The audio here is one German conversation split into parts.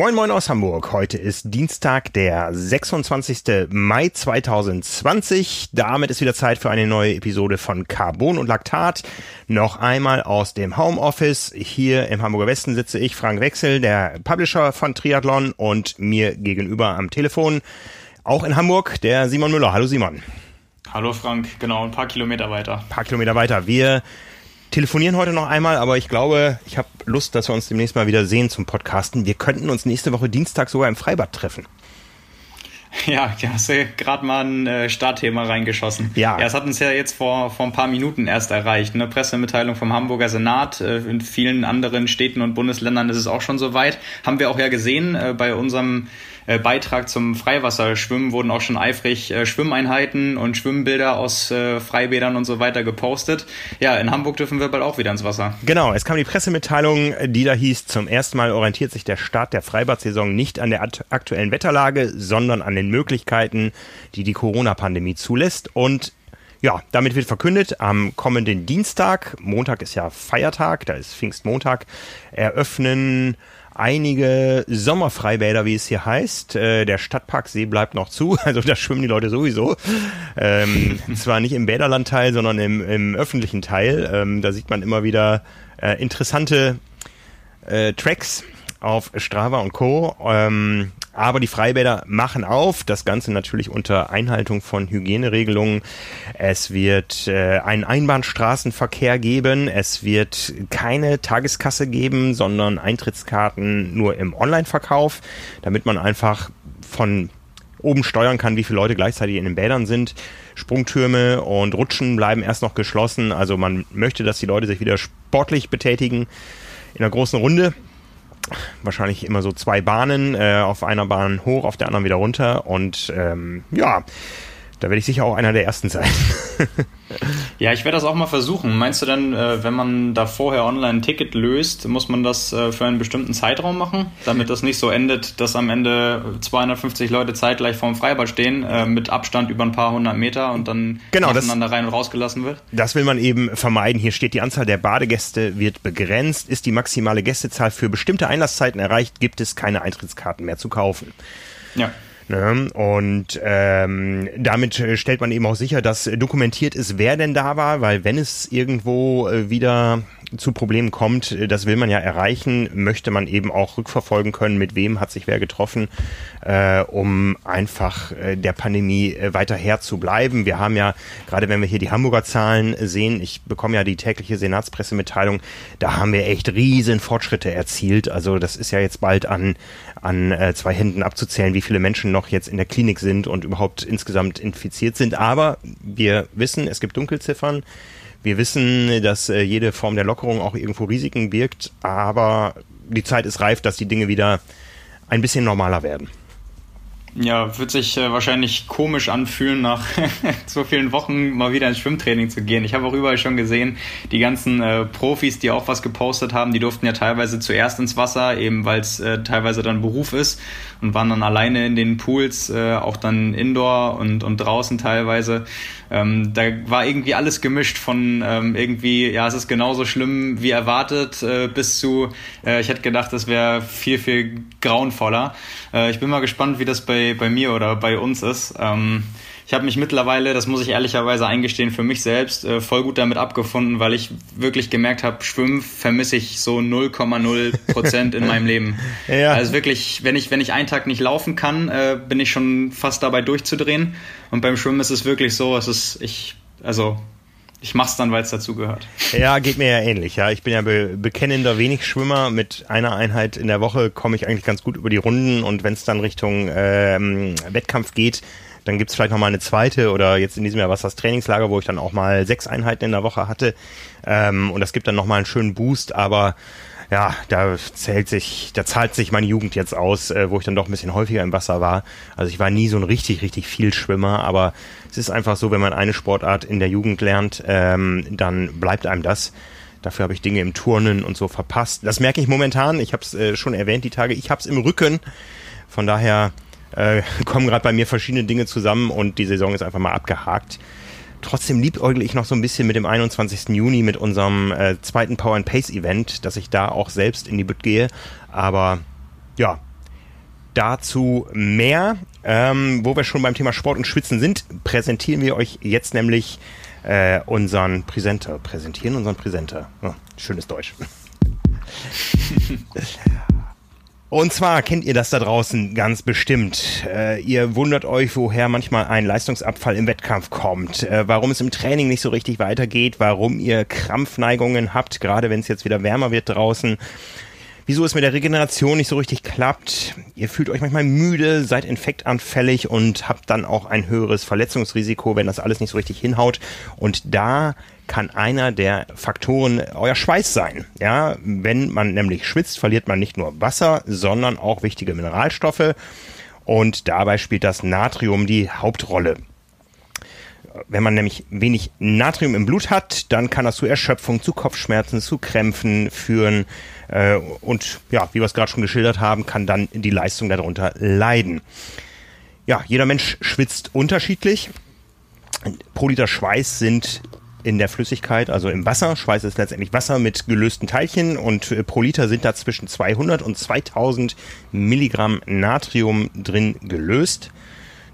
Moin Moin aus Hamburg. Heute ist Dienstag, der 26. Mai 2020. Damit ist wieder Zeit für eine neue Episode von Carbon und Laktat. Noch einmal aus dem Homeoffice. Hier im Hamburger Westen sitze ich, Frank Wechsel, der Publisher von Triathlon und mir gegenüber am Telefon, auch in Hamburg, der Simon Müller. Hallo Simon. Hallo Frank, genau, ein paar Kilometer weiter. Ein paar Kilometer weiter. Wir telefonieren heute noch einmal, aber ich glaube, ich habe Lust, dass wir uns demnächst mal wieder sehen zum Podcasten. Wir könnten uns nächste Woche Dienstag sogar im Freibad treffen. Ja, du hast ja gerade mal ein äh, Startthema reingeschossen. Ja. ja. Es hat uns ja jetzt vor, vor ein paar Minuten erst erreicht. Eine Pressemitteilung vom Hamburger Senat. Äh, in vielen anderen Städten und Bundesländern ist es auch schon soweit. Haben wir auch ja gesehen äh, bei unserem äh, Beitrag zum Freiwasserschwimmen wurden auch schon eifrig äh, Schwimmeinheiten und Schwimmbilder aus äh, Freibädern und so weiter gepostet. Ja, in Hamburg dürfen wir bald auch wieder ins Wasser. Genau, es kam die Pressemitteilung, die da hieß, zum ersten Mal orientiert sich der Start der Freibad-Saison nicht an der aktuellen Wetterlage, sondern an den Möglichkeiten, die die Corona-Pandemie zulässt. Und ja, damit wird verkündet, am kommenden Dienstag, Montag ist ja Feiertag, da ist Pfingstmontag, eröffnen einige Sommerfreibäder, wie es hier heißt. Äh, der Stadtparksee bleibt noch zu, also da schwimmen die Leute sowieso. Ähm, zwar nicht im Bäderlandteil, sondern im, im öffentlichen Teil. Ähm, da sieht man immer wieder äh, interessante äh, Tracks auf Strava und Co. Ähm, aber die Freibäder machen auf, das Ganze natürlich unter Einhaltung von Hygieneregelungen. Es wird äh, einen Einbahnstraßenverkehr geben, es wird keine Tageskasse geben, sondern Eintrittskarten nur im Online-Verkauf, damit man einfach von oben steuern kann, wie viele Leute gleichzeitig in den Bädern sind. Sprungtürme und Rutschen bleiben erst noch geschlossen. Also man möchte, dass die Leute sich wieder sportlich betätigen in einer großen Runde wahrscheinlich immer so zwei Bahnen, äh, auf einer Bahn hoch, auf der anderen wieder runter. Und ähm, ja, da werde ich sicher auch einer der ersten sein. ja, ich werde das auch mal versuchen. Meinst du denn, äh, wenn man da vorher online ein Ticket löst, muss man das äh, für einen bestimmten Zeitraum machen, damit das nicht so endet, dass am Ende 250 Leute zeitgleich vorm Freibad stehen, äh, mit Abstand über ein paar hundert Meter und dann genau, nacheinander rein und rausgelassen wird? Das will man eben vermeiden. Hier steht, die Anzahl der Badegäste wird begrenzt. Ist die maximale Gästezahl für bestimmte Einlasszeiten erreicht, gibt es keine Eintrittskarten mehr zu kaufen. Ja. Ne? Und ähm, damit stellt man eben auch sicher, dass dokumentiert ist, wer denn da war, weil wenn es irgendwo äh, wieder zu Problemen kommt, äh, das will man ja erreichen, möchte man eben auch rückverfolgen können, mit wem hat sich wer getroffen, äh, um einfach äh, der Pandemie äh, weiter Herr zu bleiben. Wir haben ja, gerade wenn wir hier die Hamburger Zahlen sehen, ich bekomme ja die tägliche Senatspressemitteilung, da haben wir echt riesen Fortschritte erzielt. Also das ist ja jetzt bald an, an äh, zwei Händen abzuzählen, wie viele Menschen noch jetzt in der Klinik sind und überhaupt insgesamt infiziert sind. Aber wir wissen, es gibt Dunkelziffern. Wir wissen, dass äh, jede Form der Lockerung auch irgendwo Risiken birgt, aber die Zeit ist reif, dass die Dinge wieder ein bisschen normaler werden. Ja, wird sich äh, wahrscheinlich komisch anfühlen, nach so vielen Wochen mal wieder ins Schwimmtraining zu gehen. Ich habe auch überall schon gesehen, die ganzen äh, Profis, die auch was gepostet haben, die durften ja teilweise zuerst ins Wasser, eben weil es teilweise dann Beruf ist und waren dann alleine in den Pools, auch dann indoor und, und draußen teilweise. Ähm, da war irgendwie alles gemischt von ähm, irgendwie, ja, es ist genauso schlimm wie erwartet, äh, bis zu, äh, ich hätte gedacht, das wäre viel, viel grauenvoller. Äh, ich bin mal gespannt, wie das bei, bei mir oder bei uns ist. Ähm, ich habe mich mittlerweile, das muss ich ehrlicherweise eingestehen, für mich selbst äh, voll gut damit abgefunden, weil ich wirklich gemerkt habe, Schwimmen vermisse ich so 0,0 Prozent in meinem Leben. Ja. Also wirklich, wenn ich, wenn ich einen Tag nicht laufen kann, äh, bin ich schon fast dabei durchzudrehen. Und beim Schwimmen ist es wirklich so, es ist, ich, also ich mach's dann, weil es dazu gehört. Ja, geht mir ja ähnlich. Ja, ich bin ja be bekennender Wenig-Schwimmer. Mit einer Einheit in der Woche komme ich eigentlich ganz gut über die Runden und wenn es dann Richtung ähm, Wettkampf geht, dann gibt's vielleicht noch mal eine zweite oder jetzt in diesem Jahr was das Trainingslager, wo ich dann auch mal sechs Einheiten in der Woche hatte. Ähm, und das gibt dann noch mal einen schönen Boost, aber ja, da zählt sich, da zahlt sich meine Jugend jetzt aus, äh, wo ich dann doch ein bisschen häufiger im Wasser war. Also ich war nie so ein richtig, richtig viel Schwimmer, aber es ist einfach so, wenn man eine Sportart in der Jugend lernt, ähm, dann bleibt einem das. Dafür habe ich Dinge im Turnen und so verpasst. Das merke ich momentan. Ich habe es äh, schon erwähnt, die Tage. Ich habe es im Rücken. Von daher äh, kommen gerade bei mir verschiedene Dinge zusammen und die Saison ist einfach mal abgehakt. Trotzdem liebäugle ich noch so ein bisschen mit dem 21. Juni, mit unserem äh, zweiten Power and Pace Event, dass ich da auch selbst in die Bütt gehe. Aber ja, Dazu mehr. Ähm, wo wir schon beim Thema Sport und Schwitzen sind, präsentieren wir euch jetzt nämlich äh, unseren Präsenter. Präsentieren unseren Präsenter. Oh, schönes Deutsch. Und zwar kennt ihr das da draußen ganz bestimmt. Äh, ihr wundert euch, woher manchmal ein Leistungsabfall im Wettkampf kommt, äh, warum es im Training nicht so richtig weitergeht, warum ihr Krampfneigungen habt, gerade wenn es jetzt wieder wärmer wird draußen. Wieso es mit der Regeneration nicht so richtig klappt. Ihr fühlt euch manchmal müde, seid infektanfällig und habt dann auch ein höheres Verletzungsrisiko, wenn das alles nicht so richtig hinhaut. Und da kann einer der Faktoren euer Schweiß sein. Ja, wenn man nämlich schwitzt, verliert man nicht nur Wasser, sondern auch wichtige Mineralstoffe. Und dabei spielt das Natrium die Hauptrolle. Wenn man nämlich wenig Natrium im Blut hat, dann kann das zu Erschöpfung, zu Kopfschmerzen, zu Krämpfen führen. Äh, und ja, wie wir es gerade schon geschildert haben, kann dann die Leistung darunter leiden. Ja, jeder Mensch schwitzt unterschiedlich. Pro Liter Schweiß sind in der Flüssigkeit, also im Wasser. Schweiß ist letztendlich Wasser mit gelösten Teilchen und äh, pro Liter sind da zwischen 200 und 2000 Milligramm Natrium drin gelöst.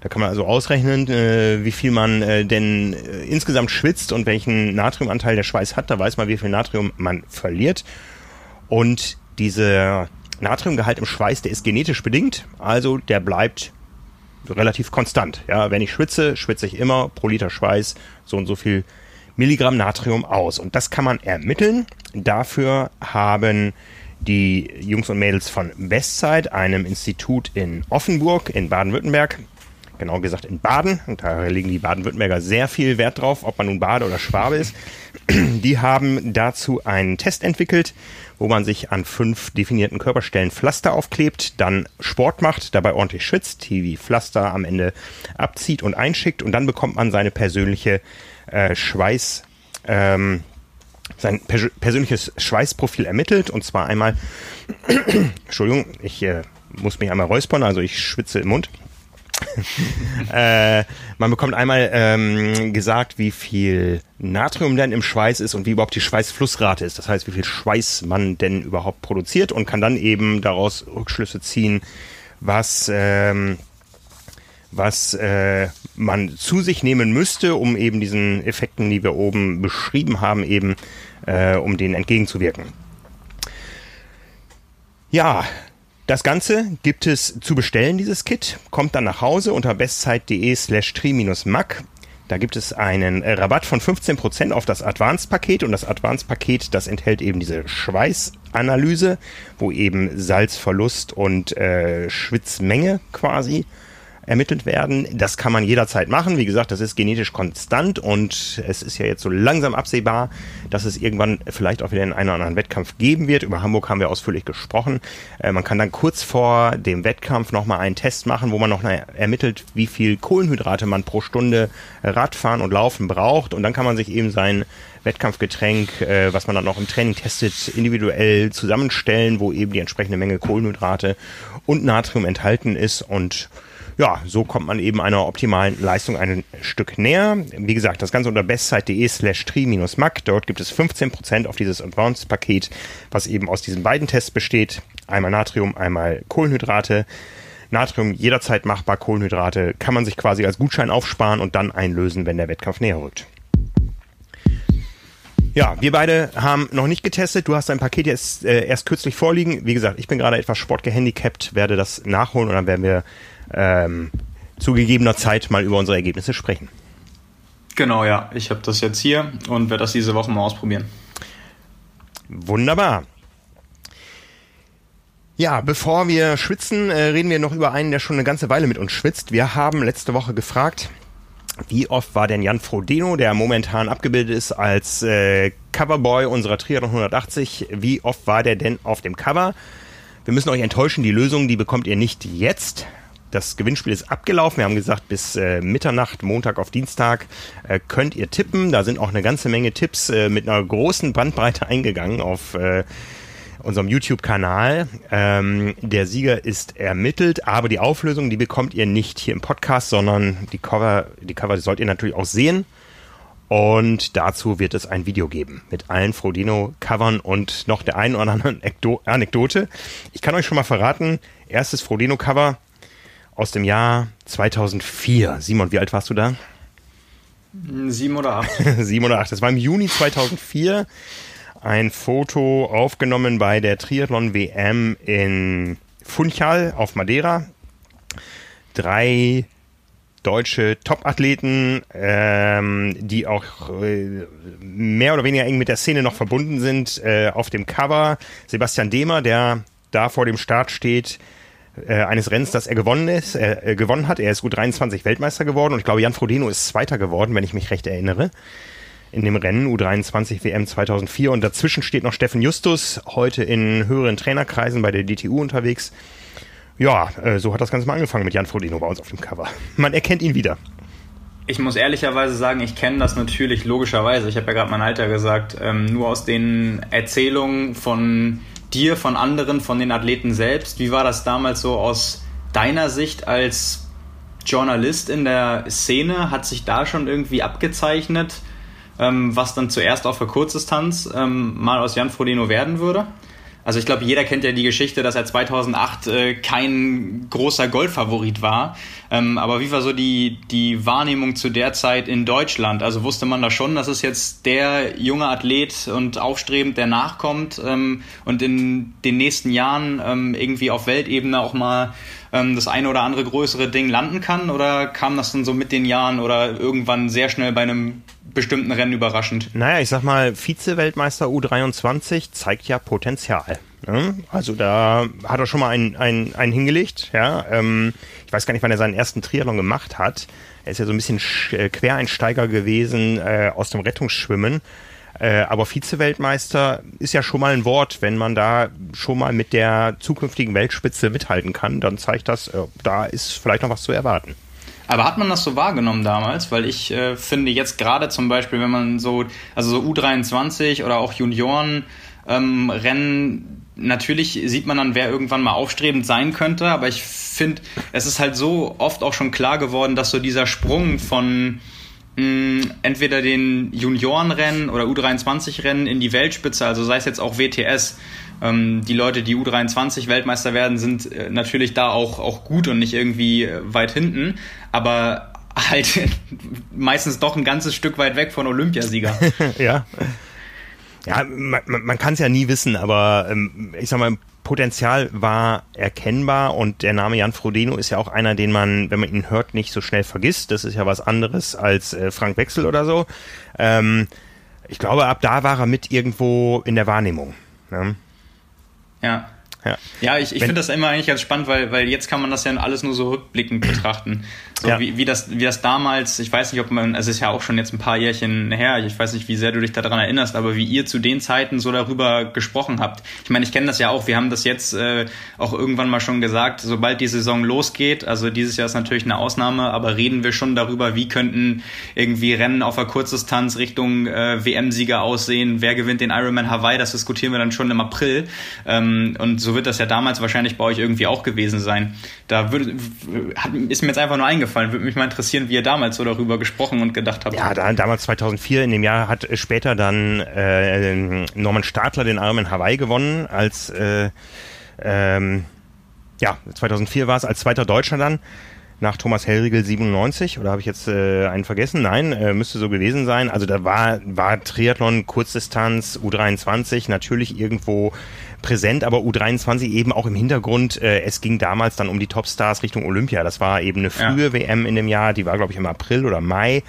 Da kann man also ausrechnen, äh, wie viel man äh, denn äh, insgesamt schwitzt und welchen Natriumanteil der Schweiß hat. Da weiß man, wie viel Natrium man verliert. Und dieser Natriumgehalt im Schweiß, der ist genetisch bedingt, also der bleibt relativ konstant. Ja, wenn ich schwitze, schwitze ich immer pro Liter Schweiß so und so viel Milligramm Natrium aus. Und das kann man ermitteln. Dafür haben die Jungs und Mädels von Westside, einem Institut in Offenburg in Baden-Württemberg, genau gesagt in Baden, und da legen die Baden-Württemberger sehr viel Wert drauf, ob man nun Bade oder Schwabe ist, die haben dazu einen Test entwickelt, wo man sich an fünf definierten Körperstellen Pflaster aufklebt, dann Sport macht, dabei ordentlich schwitzt, die Pflaster am Ende abzieht und einschickt und dann bekommt man seine persönliche äh, Schweiß, ähm, sein pers persönliches Schweißprofil ermittelt. Und zwar einmal, Entschuldigung, ich äh, muss mich einmal räuspern, also ich schwitze im Mund. Äh, man bekommt einmal ähm, gesagt, wie viel Natrium denn im Schweiß ist und wie überhaupt die Schweißflussrate ist. Das heißt, wie viel Schweiß man denn überhaupt produziert und kann dann eben daraus Rückschlüsse ziehen, was ähm, was äh, man zu sich nehmen müsste, um eben diesen Effekten, die wir oben beschrieben haben, eben äh, um denen entgegenzuwirken. Ja, das Ganze gibt es zu bestellen, dieses Kit. Kommt dann nach Hause unter bestzeit.de slash tri-mac. Da gibt es einen Rabatt von 15% auf das Advanced-Paket und das Advanced-Paket, das enthält eben diese Schweißanalyse, wo eben Salzverlust und äh, Schwitzmenge quasi ermittelt werden. Das kann man jederzeit machen. Wie gesagt, das ist genetisch konstant und es ist ja jetzt so langsam absehbar, dass es irgendwann vielleicht auch wieder in einen oder anderen Wettkampf geben wird. Über Hamburg haben wir ausführlich gesprochen. Äh, man kann dann kurz vor dem Wettkampf nochmal einen Test machen, wo man noch ermittelt, wie viel Kohlenhydrate man pro Stunde Radfahren und Laufen braucht und dann kann man sich eben sein Wettkampfgetränk, äh, was man dann noch im Training testet, individuell zusammenstellen, wo eben die entsprechende Menge Kohlenhydrate und Natrium enthalten ist und ja, so kommt man eben einer optimalen Leistung ein Stück näher. Wie gesagt, das Ganze unter bestzeit.de slash tri-mac. Dort gibt es 15% auf dieses Advanced-Paket, was eben aus diesen beiden Tests besteht. Einmal Natrium, einmal Kohlenhydrate. Natrium jederzeit machbar, Kohlenhydrate kann man sich quasi als Gutschein aufsparen und dann einlösen, wenn der Wettkampf näher rückt. Ja, wir beide haben noch nicht getestet. Du hast dein Paket jetzt äh, erst kürzlich vorliegen. Wie gesagt, ich bin gerade etwas sportgehandicapt, werde das nachholen und dann werden wir ähm, zu gegebener Zeit mal über unsere Ergebnisse sprechen. Genau, ja. Ich habe das jetzt hier und werde das diese Woche mal ausprobieren. Wunderbar. Ja, bevor wir schwitzen, äh, reden wir noch über einen, der schon eine ganze Weile mit uns schwitzt. Wir haben letzte Woche gefragt, wie oft war denn Jan Frodeno, der momentan abgebildet ist als äh, Coverboy unserer Triathlon 180, wie oft war der denn auf dem Cover? Wir müssen euch enttäuschen, die Lösung, die bekommt ihr nicht jetzt das Gewinnspiel ist abgelaufen. Wir haben gesagt, bis äh, Mitternacht, Montag auf Dienstag, äh, könnt ihr tippen. Da sind auch eine ganze Menge Tipps äh, mit einer großen Bandbreite eingegangen auf äh, unserem YouTube-Kanal. Ähm, der Sieger ist ermittelt, aber die Auflösung, die bekommt ihr nicht hier im Podcast, sondern die Cover, die Cover sollt ihr natürlich auch sehen. Und dazu wird es ein Video geben mit allen Frodeno-Covern und noch der einen oder anderen Anekdote. Ich kann euch schon mal verraten, erstes Frodeno-Cover aus dem Jahr 2004. Simon, wie alt warst du da? Sieben oder acht. Sieben oder acht. Das war im Juni 2004. Ein Foto aufgenommen bei der Triathlon WM in Funchal auf Madeira. Drei deutsche Top-Athleten, ähm, die auch äh, mehr oder weniger eng mit der Szene noch verbunden sind. Äh, auf dem Cover Sebastian Demer, der da vor dem Start steht, äh, eines Rennens, das er gewonnen ist, äh, gewonnen hat. Er ist U23 Weltmeister geworden und ich glaube, Jan Frodeno ist Zweiter geworden, wenn ich mich recht erinnere. In dem Rennen U23 WM 2004 und dazwischen steht noch Steffen Justus, heute in höheren Trainerkreisen bei der DTU unterwegs. Ja, äh, so hat das Ganze mal angefangen mit Jan Frodeno bei uns auf dem Cover. Man erkennt ihn wieder. Ich muss ehrlicherweise sagen, ich kenne das natürlich logischerweise. Ich habe ja gerade mein Alter gesagt, ähm, nur aus den Erzählungen von dir, von anderen, von den Athleten selbst. Wie war das damals so aus deiner Sicht als Journalist in der Szene? Hat sich da schon irgendwie abgezeichnet, ähm, was dann zuerst auch für Kurzdistanz ähm, mal aus Jan Frodeno werden würde? Also ich glaube, jeder kennt ja die Geschichte, dass er 2008 äh, kein großer Golffavorit war. Ähm, aber wie war so die, die Wahrnehmung zu der Zeit in Deutschland? Also wusste man da schon, dass es jetzt der junge Athlet und aufstrebend, der nachkommt ähm, und in den nächsten Jahren ähm, irgendwie auf Weltebene auch mal ähm, das eine oder andere größere Ding landen kann? Oder kam das dann so mit den Jahren oder irgendwann sehr schnell bei einem bestimmten Rennen überraschend? Naja, ich sag mal, Vize-Weltmeister U23 zeigt ja Potenzial. Ne? Also da hat er schon mal einen, einen, einen hingelegt. Ja? Ähm, ich weiß gar nicht, wann er seinen ersten Triathlon gemacht hat. Er ist ja so ein bisschen äh, Quereinsteiger gewesen äh, aus dem Rettungsschwimmen. Äh, aber Vize-Weltmeister ist ja schon mal ein Wort. Wenn man da schon mal mit der zukünftigen Weltspitze mithalten kann, dann zeigt das, äh, da ist vielleicht noch was zu erwarten. Aber hat man das so wahrgenommen damals? Weil ich äh, finde jetzt gerade zum Beispiel, wenn man so, also so U23 oder auch Junioren ähm, Rennen, natürlich sieht man dann, wer irgendwann mal aufstrebend sein könnte, aber ich finde, es ist halt so oft auch schon klar geworden, dass so dieser Sprung von mh, entweder den Juniorenrennen oder U23-Rennen in die Weltspitze, also sei es jetzt auch WTS, die Leute, die U23 Weltmeister werden, sind äh, natürlich da auch, auch gut und nicht irgendwie äh, weit hinten, aber halt meistens doch ein ganzes Stück weit weg von Olympiasieger. ja. Ja, man, man kann es ja nie wissen, aber ähm, ich sag mal, Potenzial war erkennbar und der Name Jan Frodeno ist ja auch einer, den man, wenn man ihn hört, nicht so schnell vergisst. Das ist ja was anderes als äh, Frank Wechsel oder so. Ähm, ich glaube, ab da war er mit irgendwo in der Wahrnehmung. Ne? Ja. Ja, ja ich, ich finde das immer eigentlich ganz spannend, weil, weil jetzt kann man das ja alles nur so rückblickend betrachten. So ja. wie, wie, das, wie das damals, ich weiß nicht, ob man, also es ist ja auch schon jetzt ein paar Jährchen her, ich weiß nicht, wie sehr du dich daran erinnerst, aber wie ihr zu den Zeiten so darüber gesprochen habt. Ich meine, ich kenne das ja auch, wir haben das jetzt äh, auch irgendwann mal schon gesagt, sobald die Saison losgeht, also dieses Jahr ist natürlich eine Ausnahme, aber reden wir schon darüber, wie könnten irgendwie Rennen auf der Kurzdistanz Richtung äh, WM-Sieger aussehen, wer gewinnt den Ironman Hawaii, das diskutieren wir dann schon im April. Ähm, und so wird das ja damals wahrscheinlich bei euch irgendwie auch gewesen sein. Da würde, hat, ist mir jetzt einfach nur eingefallen, eingefallen. Würde mich mal interessieren, wie ihr damals so darüber gesprochen und gedacht habt. Ja, da, damals 2004, in dem Jahr hat später dann äh, Norman Stadler den Ironman Hawaii gewonnen, als äh, ähm, ja, 2004 war es, als zweiter Deutscher dann nach Thomas Hellriegel 97 oder habe ich jetzt äh, einen vergessen? Nein, äh, müsste so gewesen sein. Also da war, war Triathlon, Kurzdistanz, U23 natürlich irgendwo präsent, aber U23 eben auch im Hintergrund. Äh, es ging damals dann um die Topstars Richtung Olympia. Das war eben eine frühe ja. WM in dem Jahr, die war glaube ich im April oder Mai.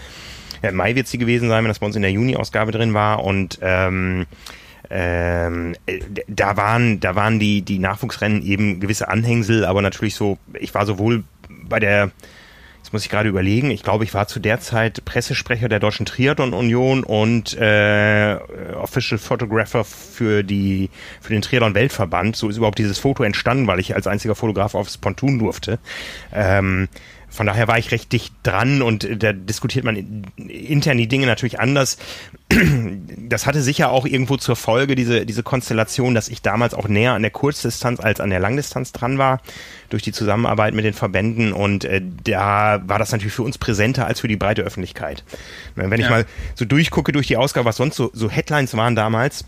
Ja, Mai wird sie gewesen sein, wenn das bei uns in der Juni-Ausgabe drin war und ähm, ähm, äh, da waren, da waren die, die Nachwuchsrennen eben gewisse Anhängsel, aber natürlich so, ich war sowohl bei der, jetzt muss ich gerade überlegen, ich glaube, ich war zu der Zeit Pressesprecher der Deutschen Triathlon Union und äh, Official Photographer für die für den Triathlon Weltverband. So ist überhaupt dieses Foto entstanden, weil ich als einziger Fotograf aufs Pontoon durfte. Ähm, von daher war ich recht dicht dran und äh, da diskutiert man intern die Dinge natürlich anders. Das hatte sicher auch irgendwo zur Folge, diese, diese Konstellation, dass ich damals auch näher an der Kurzdistanz als an der Langdistanz dran war, durch die Zusammenarbeit mit den Verbänden und äh, da war das natürlich für uns präsenter als für die breite Öffentlichkeit. Wenn ich ja. mal so durchgucke durch die Ausgabe, was sonst so, so Headlines waren damals,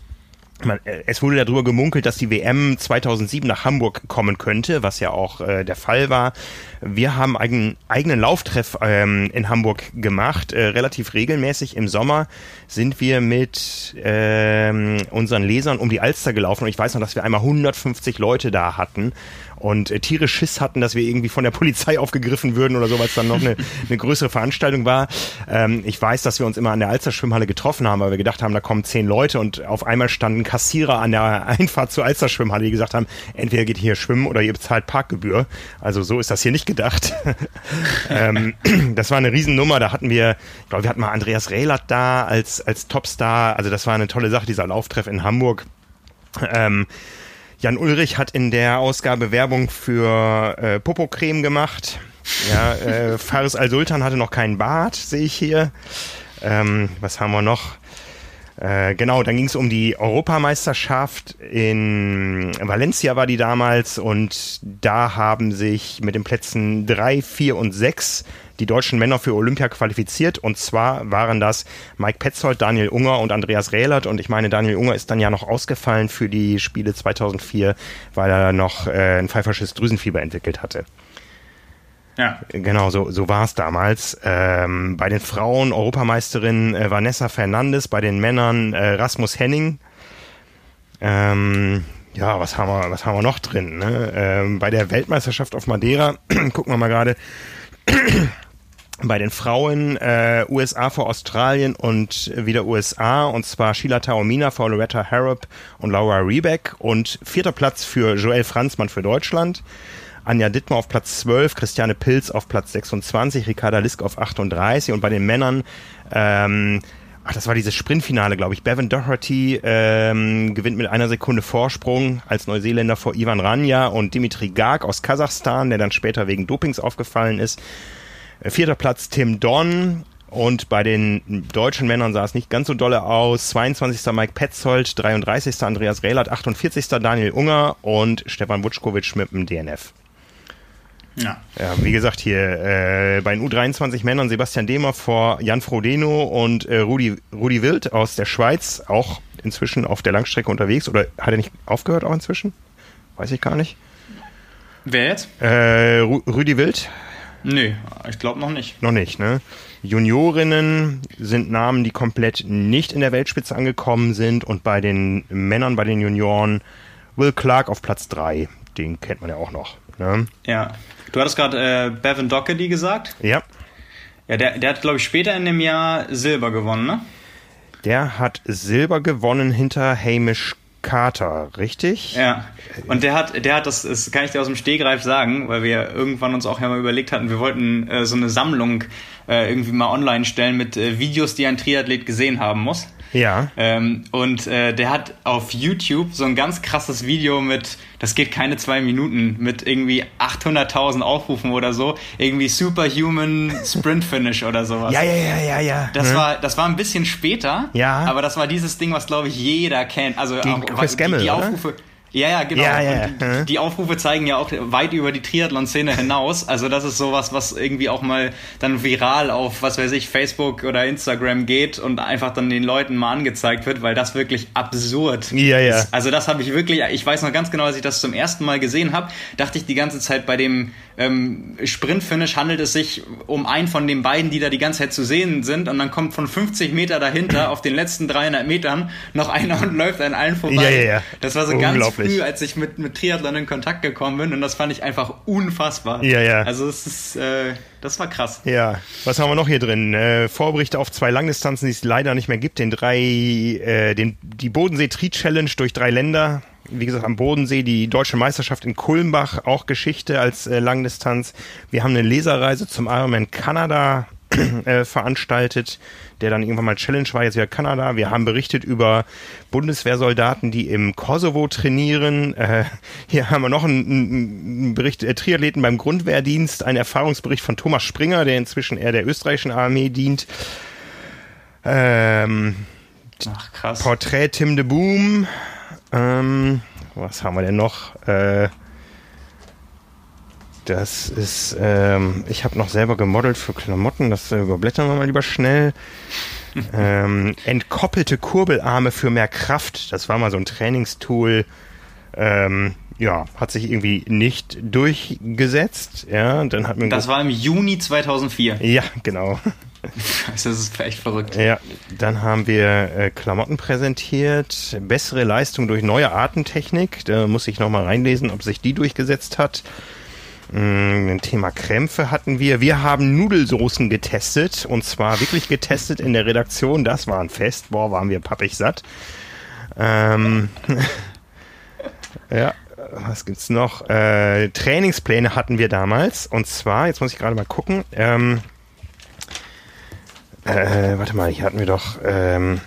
äh, es wurde darüber gemunkelt, dass die WM 2007 nach Hamburg kommen könnte, was ja auch äh, der Fall war. Wir haben einen eigenen Lauftreff ähm, in Hamburg gemacht, äh, relativ regelmäßig. Im Sommer sind wir mit ähm, unseren Lesern um die Alster gelaufen und ich weiß noch, dass wir einmal 150 Leute da hatten und äh, Tiere Schiss hatten, dass wir irgendwie von der Polizei aufgegriffen würden oder so, weil es dann noch eine, eine größere Veranstaltung war. Ähm, ich weiß, dass wir uns immer an der Alster Schwimmhalle getroffen haben, weil wir gedacht haben, da kommen zehn Leute und auf einmal standen Kassierer an der Einfahrt zur Alster Schwimmhalle, die gesagt haben, entweder geht hier schwimmen oder ihr bezahlt Parkgebühr. Also so ist das hier nicht gedacht. ähm, das war eine Riesennummer, da hatten wir, ich glaube, wir hatten mal Andreas Rehlert da als, als Topstar, also das war eine tolle Sache, dieser Lauftreff in Hamburg. Ähm, Jan Ulrich hat in der Ausgabe Werbung für äh, Popocreme gemacht. Ja, äh, Faris Al-Sultan hatte noch keinen Bart, sehe ich hier. Ähm, was haben wir noch? Äh, genau, dann ging es um die Europameisterschaft in Valencia war die damals und da haben sich mit den Plätzen drei, vier und sechs die deutschen Männer für Olympia qualifiziert. Und zwar waren das Mike Petzold, Daniel Unger und Andreas Rehlert. Und ich meine, Daniel Unger ist dann ja noch ausgefallen für die Spiele 2004, weil er noch äh, ein pfeifersches Drüsenfieber entwickelt hatte. Ja. Genau, so, so war es damals. Ähm, bei den Frauen Europameisterin äh, Vanessa Fernandes, bei den Männern äh, Rasmus Henning. Ähm, ja, was haben wir, was haben wir noch drin? Ne? Ähm, bei der Weltmeisterschaft auf Madeira, gucken wir mal gerade, bei den Frauen äh, USA vor Australien und wieder USA und zwar Sheila Taormina vor Loretta Harrop und Laura Rebeck und vierter Platz für Joel Franzmann für Deutschland. Anja Dittmer auf Platz 12, Christiane Pilz auf Platz 26, Ricarda Lisk auf 38 und bei den Männern ähm, Ach, das war dieses Sprintfinale, glaube ich. Bevan Doherty ähm, gewinnt mit einer Sekunde Vorsprung als Neuseeländer vor Ivan Ranja und Dimitri Garg aus Kasachstan, der dann später wegen Dopings aufgefallen ist. Äh, vierter Platz Tim Don. Und bei den deutschen Männern sah es nicht ganz so dolle aus. 22. Mike Petzold, 33. Andreas Rehlert, 48. Daniel Unger und Stefan Wutschkowitsch mit dem DNF. Ja. ja. Wie gesagt, hier äh, bei den U23 Männern Sebastian Demer vor Jan Frodeno und äh, Rudi, Rudi Wild aus der Schweiz, auch inzwischen auf der Langstrecke unterwegs. Oder hat er nicht aufgehört auch inzwischen? Weiß ich gar nicht. Wer jetzt? Äh, Rudi Wild Nee, ich glaube noch nicht. Noch nicht, ne? Juniorinnen sind Namen, die komplett nicht in der Weltspitze angekommen sind und bei den Männern, bei den Junioren Will Clark auf Platz 3. Den kennt man ja auch noch. Ne? Ja. Du hattest gerade äh, Bevan Doherty gesagt. Ja. Ja, der, der hat, glaube ich, später in dem Jahr Silber gewonnen, ne? Der hat Silber gewonnen hinter Hamish Carter, richtig? Ja. Und der hat, der hat das, das kann ich dir aus dem Stehgreif sagen, weil wir irgendwann uns auch ja mal überlegt hatten, wir wollten äh, so eine Sammlung äh, irgendwie mal online stellen mit äh, Videos, die ein Triathlet gesehen haben muss. Ja. Ähm, und äh, der hat auf YouTube so ein ganz krasses Video mit, das geht keine zwei Minuten, mit irgendwie 800.000 Aufrufen oder so, irgendwie Superhuman Sprint Finish oder sowas. Ja, ja, ja, ja, ja. Das hm. war, das war ein bisschen später. Ja. Aber das war dieses Ding, was glaube ich jeder kennt. Also Gegen auch, Chris die, die Aufrufe. Oder? Ja, ja, genau. Ja, ja, die, die, Aufrufe zeigen ja auch weit über die Triathlon-Szene hinaus. Also das ist sowas, was irgendwie auch mal dann viral auf, was weiß ich, Facebook oder Instagram geht und einfach dann den Leuten mal angezeigt wird, weil das wirklich absurd ja, ja. ist. Also das habe ich wirklich, ich weiß noch ganz genau, als ich das zum ersten Mal gesehen habe, dachte ich die ganze Zeit bei dem ähm, Sprint-Finish handelt es sich um einen von den beiden, die da die ganze Zeit zu sehen sind und dann kommt von 50 Meter dahinter auf den letzten 300 Metern noch einer und läuft an allen vorbei. Ja, ja, ja. Das war so ganz früh, als ich mit, mit Triathlon in Kontakt gekommen bin und das fand ich einfach unfassbar. Ja, ja. Also es ist, äh, das war krass. Ja, was haben wir noch hier drin? Äh, Vorberichte auf zwei Langdistanzen, die es leider nicht mehr gibt. Den drei, äh, den, die Bodensee Tri Challenge durch drei Länder wie gesagt, am Bodensee die deutsche Meisterschaft in Kulmbach, auch Geschichte als äh, Langdistanz. Wir haben eine Leserreise zum Ironman Kanada äh, veranstaltet, der dann irgendwann mal Challenge war, jetzt wieder Kanada. Wir haben berichtet über Bundeswehrsoldaten, die im Kosovo trainieren. Äh, hier haben wir noch einen, einen Bericht äh, Triathleten beim Grundwehrdienst, ein Erfahrungsbericht von Thomas Springer, der inzwischen eher der österreichischen Armee dient. Ähm, Ach, krass. Porträt Tim de Boom. Ähm, was haben wir denn noch? Äh, das ist, ähm, ich habe noch selber gemodelt für Klamotten, das äh, überblättern wir mal lieber schnell. ähm, entkoppelte Kurbelarme für mehr Kraft, das war mal so ein Trainingstool. Ähm, ja, hat sich irgendwie nicht durchgesetzt. Ja, dann hat das war im Juni 2004. Ja, genau. Das ist echt verrückt. Ja, dann haben wir äh, Klamotten präsentiert, bessere Leistung durch neue Artentechnik. Da muss ich nochmal reinlesen, ob sich die durchgesetzt hat. Mm, ein Thema Krämpfe hatten wir. Wir haben Nudelsoßen getestet und zwar wirklich getestet in der Redaktion. Das war ein Fest. Boah, waren wir pappig satt. Ähm, ja, was gibt's noch? Äh, Trainingspläne hatten wir damals und zwar, jetzt muss ich gerade mal gucken. Ähm, äh, warte mal, hier hatten wir doch. Ähm,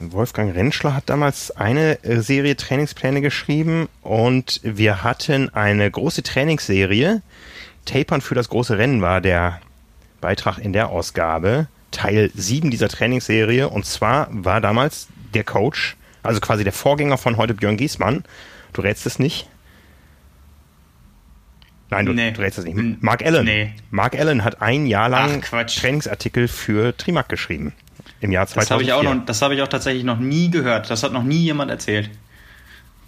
Wolfgang Rentschler hat damals eine äh, Serie Trainingspläne geschrieben und wir hatten eine große Trainingsserie. Tapern für das große Rennen war der Beitrag in der Ausgabe. Teil 7 dieser Trainingsserie. Und zwar war damals der Coach, also quasi der Vorgänger von heute Björn Giesmann. Du rätst es nicht. Nein, du, nee. du rätst es nicht. Mark Allen. Nee. Mark Allen hat ein Jahr lang Ach, Trainingsartikel für Trimac geschrieben im Jahr 2004. Das habe ich auch noch, das habe ich auch tatsächlich noch nie gehört. Das hat noch nie jemand erzählt.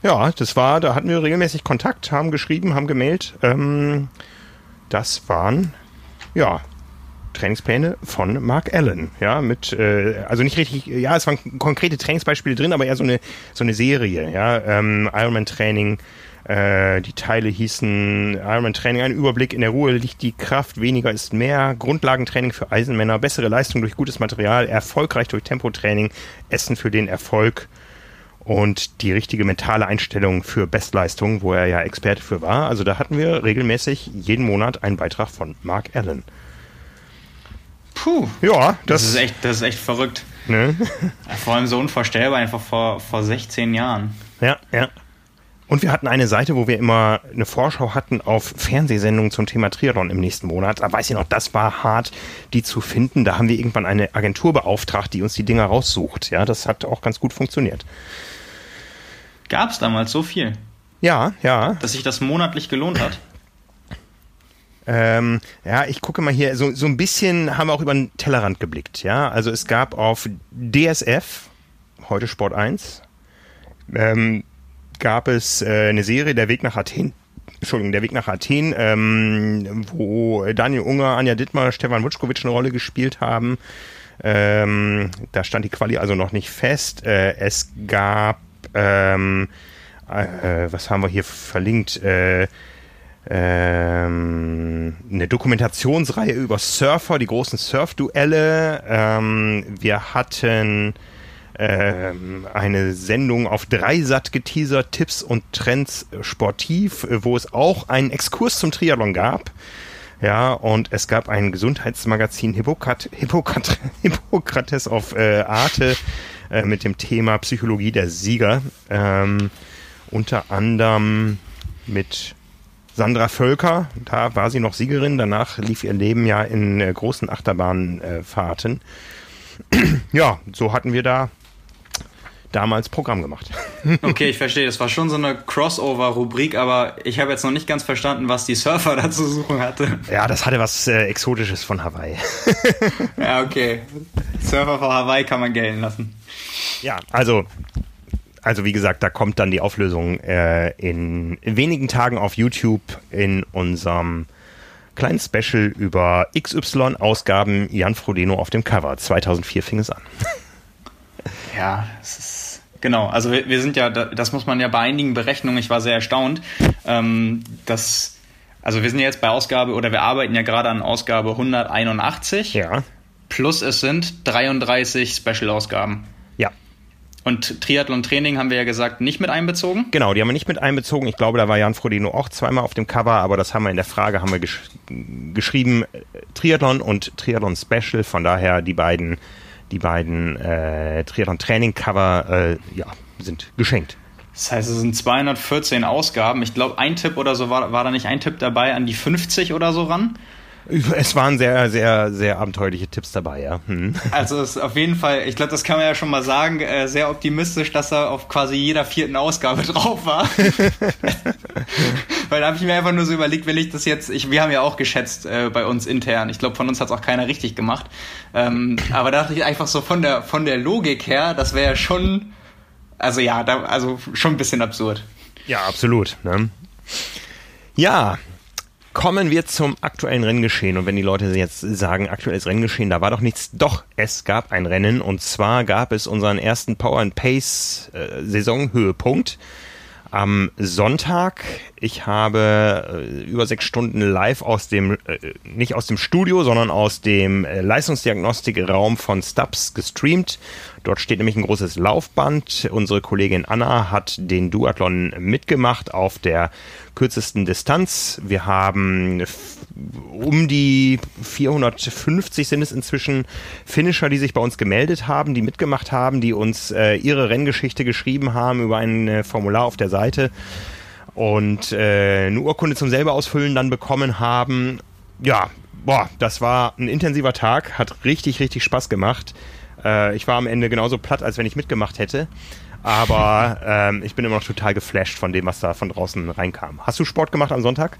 Ja, das war, da hatten wir regelmäßig Kontakt, haben geschrieben, haben gemailt. Ähm, das waren, ja, Trainingspläne von Mark Allen, ja, mit, äh, also nicht richtig, ja, es waren konkrete Trainingsbeispiele drin, aber eher so eine, so eine Serie, ja, ähm, Ironman Training, äh, die Teile hießen Ironman Training, ein Überblick, in der Ruhe liegt die Kraft, weniger ist mehr, Grundlagentraining für Eisenmänner, bessere Leistung durch gutes Material, erfolgreich durch Tempotraining, Essen für den Erfolg und die richtige mentale Einstellung für Bestleistung, wo er ja Experte für war. Also da hatten wir regelmäßig jeden Monat einen Beitrag von Mark Allen. Puh. Ja, das, das ist echt, das ist echt verrückt. Ne? Vor allem so unvorstellbar, einfach vor, vor 16 Jahren. Ja, ja. Und wir hatten eine Seite, wo wir immer eine Vorschau hatten auf Fernsehsendungen zum Thema Triathlon im nächsten Monat. Da weiß ich noch, das war hart, die zu finden. Da haben wir irgendwann eine Agentur beauftragt, die uns die Dinger raussucht. Ja, das hat auch ganz gut funktioniert. Gab es damals so viel? Ja, ja. Dass sich das monatlich gelohnt hat? Ähm, ja, ich gucke mal hier, so, so ein bisschen haben wir auch über den Tellerrand geblickt, ja. Also es gab auf DSF, heute Sport 1, ähm, gab es äh, eine Serie, Der Weg nach Athen. Entschuldigung, der Weg nach Athen, ähm, wo Daniel Unger, Anja Dittmar, Stefan Wutschkowitsch eine Rolle gespielt haben. Ähm, da stand die Quali also noch nicht fest. Äh, es gab, ähm, äh, was haben wir hier verlinkt? Äh, ähm, eine Dokumentationsreihe über Surfer, die großen Surfduelle. Ähm, wir hatten ähm, eine Sendung auf Dreisat geteasert, Tipps und Trends sportiv, äh, wo es auch einen Exkurs zum Triathlon gab. Ja, und es gab ein Gesundheitsmagazin Hippokrat Hippokrat Hippokrates auf äh, Arte äh, mit dem Thema Psychologie der Sieger. Ähm, unter anderem mit Sandra Völker, da war sie noch Siegerin, danach lief ihr Leben ja in äh, großen Achterbahnfahrten. ja, so hatten wir da damals Programm gemacht. okay, ich verstehe. Das war schon so eine Crossover-Rubrik, aber ich habe jetzt noch nicht ganz verstanden, was die Surfer da zu suchen hatte. Ja, das hatte was äh, Exotisches von Hawaii. ja, okay. Surfer von Hawaii kann man gelten lassen. Ja, also also wie gesagt, da kommt dann die Auflösung äh, in wenigen Tagen auf YouTube in unserem kleinen Special über XY-Ausgaben Jan Frodeno auf dem Cover. 2004 fing es an. Ja, es ist Genau, also wir, wir, sind ja, das muss man ja bei einigen Berechnungen, ich war sehr erstaunt, ähm, dass, also wir sind ja jetzt bei Ausgabe, oder wir arbeiten ja gerade an Ausgabe 181. Ja. Plus es sind 33 Special-Ausgaben. Ja. und Triathlon-Training haben wir ja gesagt, nicht mit einbezogen? Genau, die haben wir nicht mit einbezogen. Ich glaube, da war Jan Frodeno auch zweimal auf dem Cover, aber das haben wir in der Frage haben wir gesch geschrieben äh, Triathlon und Triathlon Special. Von daher die beiden, die beiden äh, Triathlon-Training-Cover äh, ja, sind geschenkt. Das heißt, es sind 214 Ausgaben. Ich glaube, ein Tipp oder so war, war da nicht ein Tipp dabei an die 50 oder so ran. Es waren sehr, sehr, sehr abenteuerliche Tipps dabei, ja. Hm. Also ist auf jeden Fall, ich glaube, das kann man ja schon mal sagen, äh, sehr optimistisch, dass er auf quasi jeder vierten Ausgabe drauf war. Weil da habe ich mir einfach nur so überlegt, will ich das jetzt, ich, wir haben ja auch geschätzt äh, bei uns intern. Ich glaube, von uns hat es auch keiner richtig gemacht. Ähm, aber da dachte ich einfach so von der, von der Logik her, das wäre ja schon, also ja, da, also schon ein bisschen absurd. Ja, absolut. Ne? Ja, Kommen wir zum aktuellen Renngeschehen. Und wenn die Leute jetzt sagen, aktuelles Renngeschehen, da war doch nichts. Doch, es gab ein Rennen. Und zwar gab es unseren ersten Power and Pace äh, Saisonhöhepunkt am Sonntag. Ich habe äh, über sechs Stunden live aus dem, äh, nicht aus dem Studio, sondern aus dem äh, Leistungsdiagnostikraum von Stubbs gestreamt. Dort steht nämlich ein großes Laufband. Unsere Kollegin Anna hat den Duathlon mitgemacht auf der kürzesten Distanz. Wir haben um die 450 sind es inzwischen Finisher, die sich bei uns gemeldet haben, die mitgemacht haben, die uns äh, ihre Renngeschichte geschrieben haben über ein äh, Formular auf der Seite und äh, eine Urkunde zum selber ausfüllen dann bekommen haben. Ja, boah, das war ein intensiver Tag, hat richtig, richtig Spaß gemacht. Äh, ich war am Ende genauso platt, als wenn ich mitgemacht hätte. Aber ähm, ich bin immer noch total geflasht von dem, was da von draußen reinkam. Hast du Sport gemacht am Sonntag?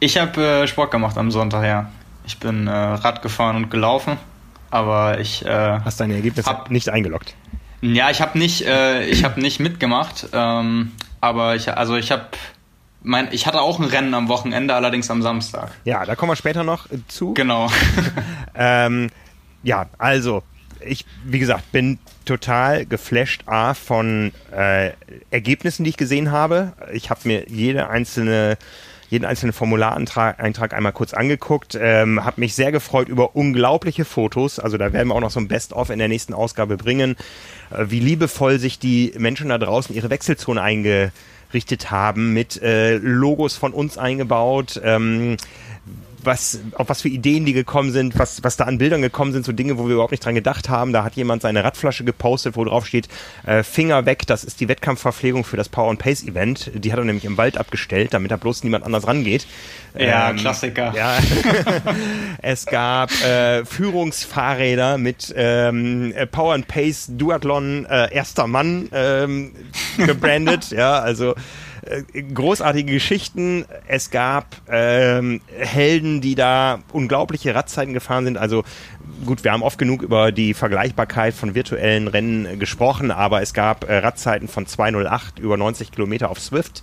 Ich habe äh, Sport gemacht am Sonntag, ja. Ich bin äh, Rad gefahren und gelaufen, aber ich. Äh, Hast deine Ergebnisse hab, nicht eingeloggt? Ja, ich habe nicht, äh, ich habe nicht mitgemacht, ähm, aber ich, also ich habe mein, ich hatte auch ein Rennen am Wochenende, allerdings am Samstag. Ja, da kommen wir später noch zu. Genau. ähm, ja, also ich, wie gesagt, bin total geflasht A von äh, Ergebnissen, die ich gesehen habe. Ich habe mir jede einzelne jeden einzelnen Formulareintrag einmal kurz angeguckt, ähm, habe mich sehr gefreut über unglaubliche Fotos. Also da werden wir auch noch so ein Best-of in der nächsten Ausgabe bringen, äh, wie liebevoll sich die Menschen da draußen ihre Wechselzone eingerichtet haben, mit äh, Logos von uns eingebaut. Ähm, was, auf was für Ideen die gekommen sind, was, was da an Bildern gekommen sind, so Dinge, wo wir überhaupt nicht dran gedacht haben. Da hat jemand seine Radflasche gepostet, wo drauf steht, äh, Finger weg, das ist die Wettkampfverpflegung für das Power and Pace Event. Die hat er nämlich im Wald abgestellt, damit da bloß niemand anders rangeht. Ja, ähm, Klassiker. Ja. es gab äh, Führungsfahrräder mit ähm, Power and Pace Duathlon äh, erster Mann ähm, gebrandet. ja, also äh, großartige Geschichten. Es gab ähm, Helden, die da unglaubliche Radzeiten gefahren sind. Also gut, wir haben oft genug über die Vergleichbarkeit von virtuellen Rennen gesprochen, aber es gab äh, Radzeiten von 208 über 90 Kilometer auf Swift.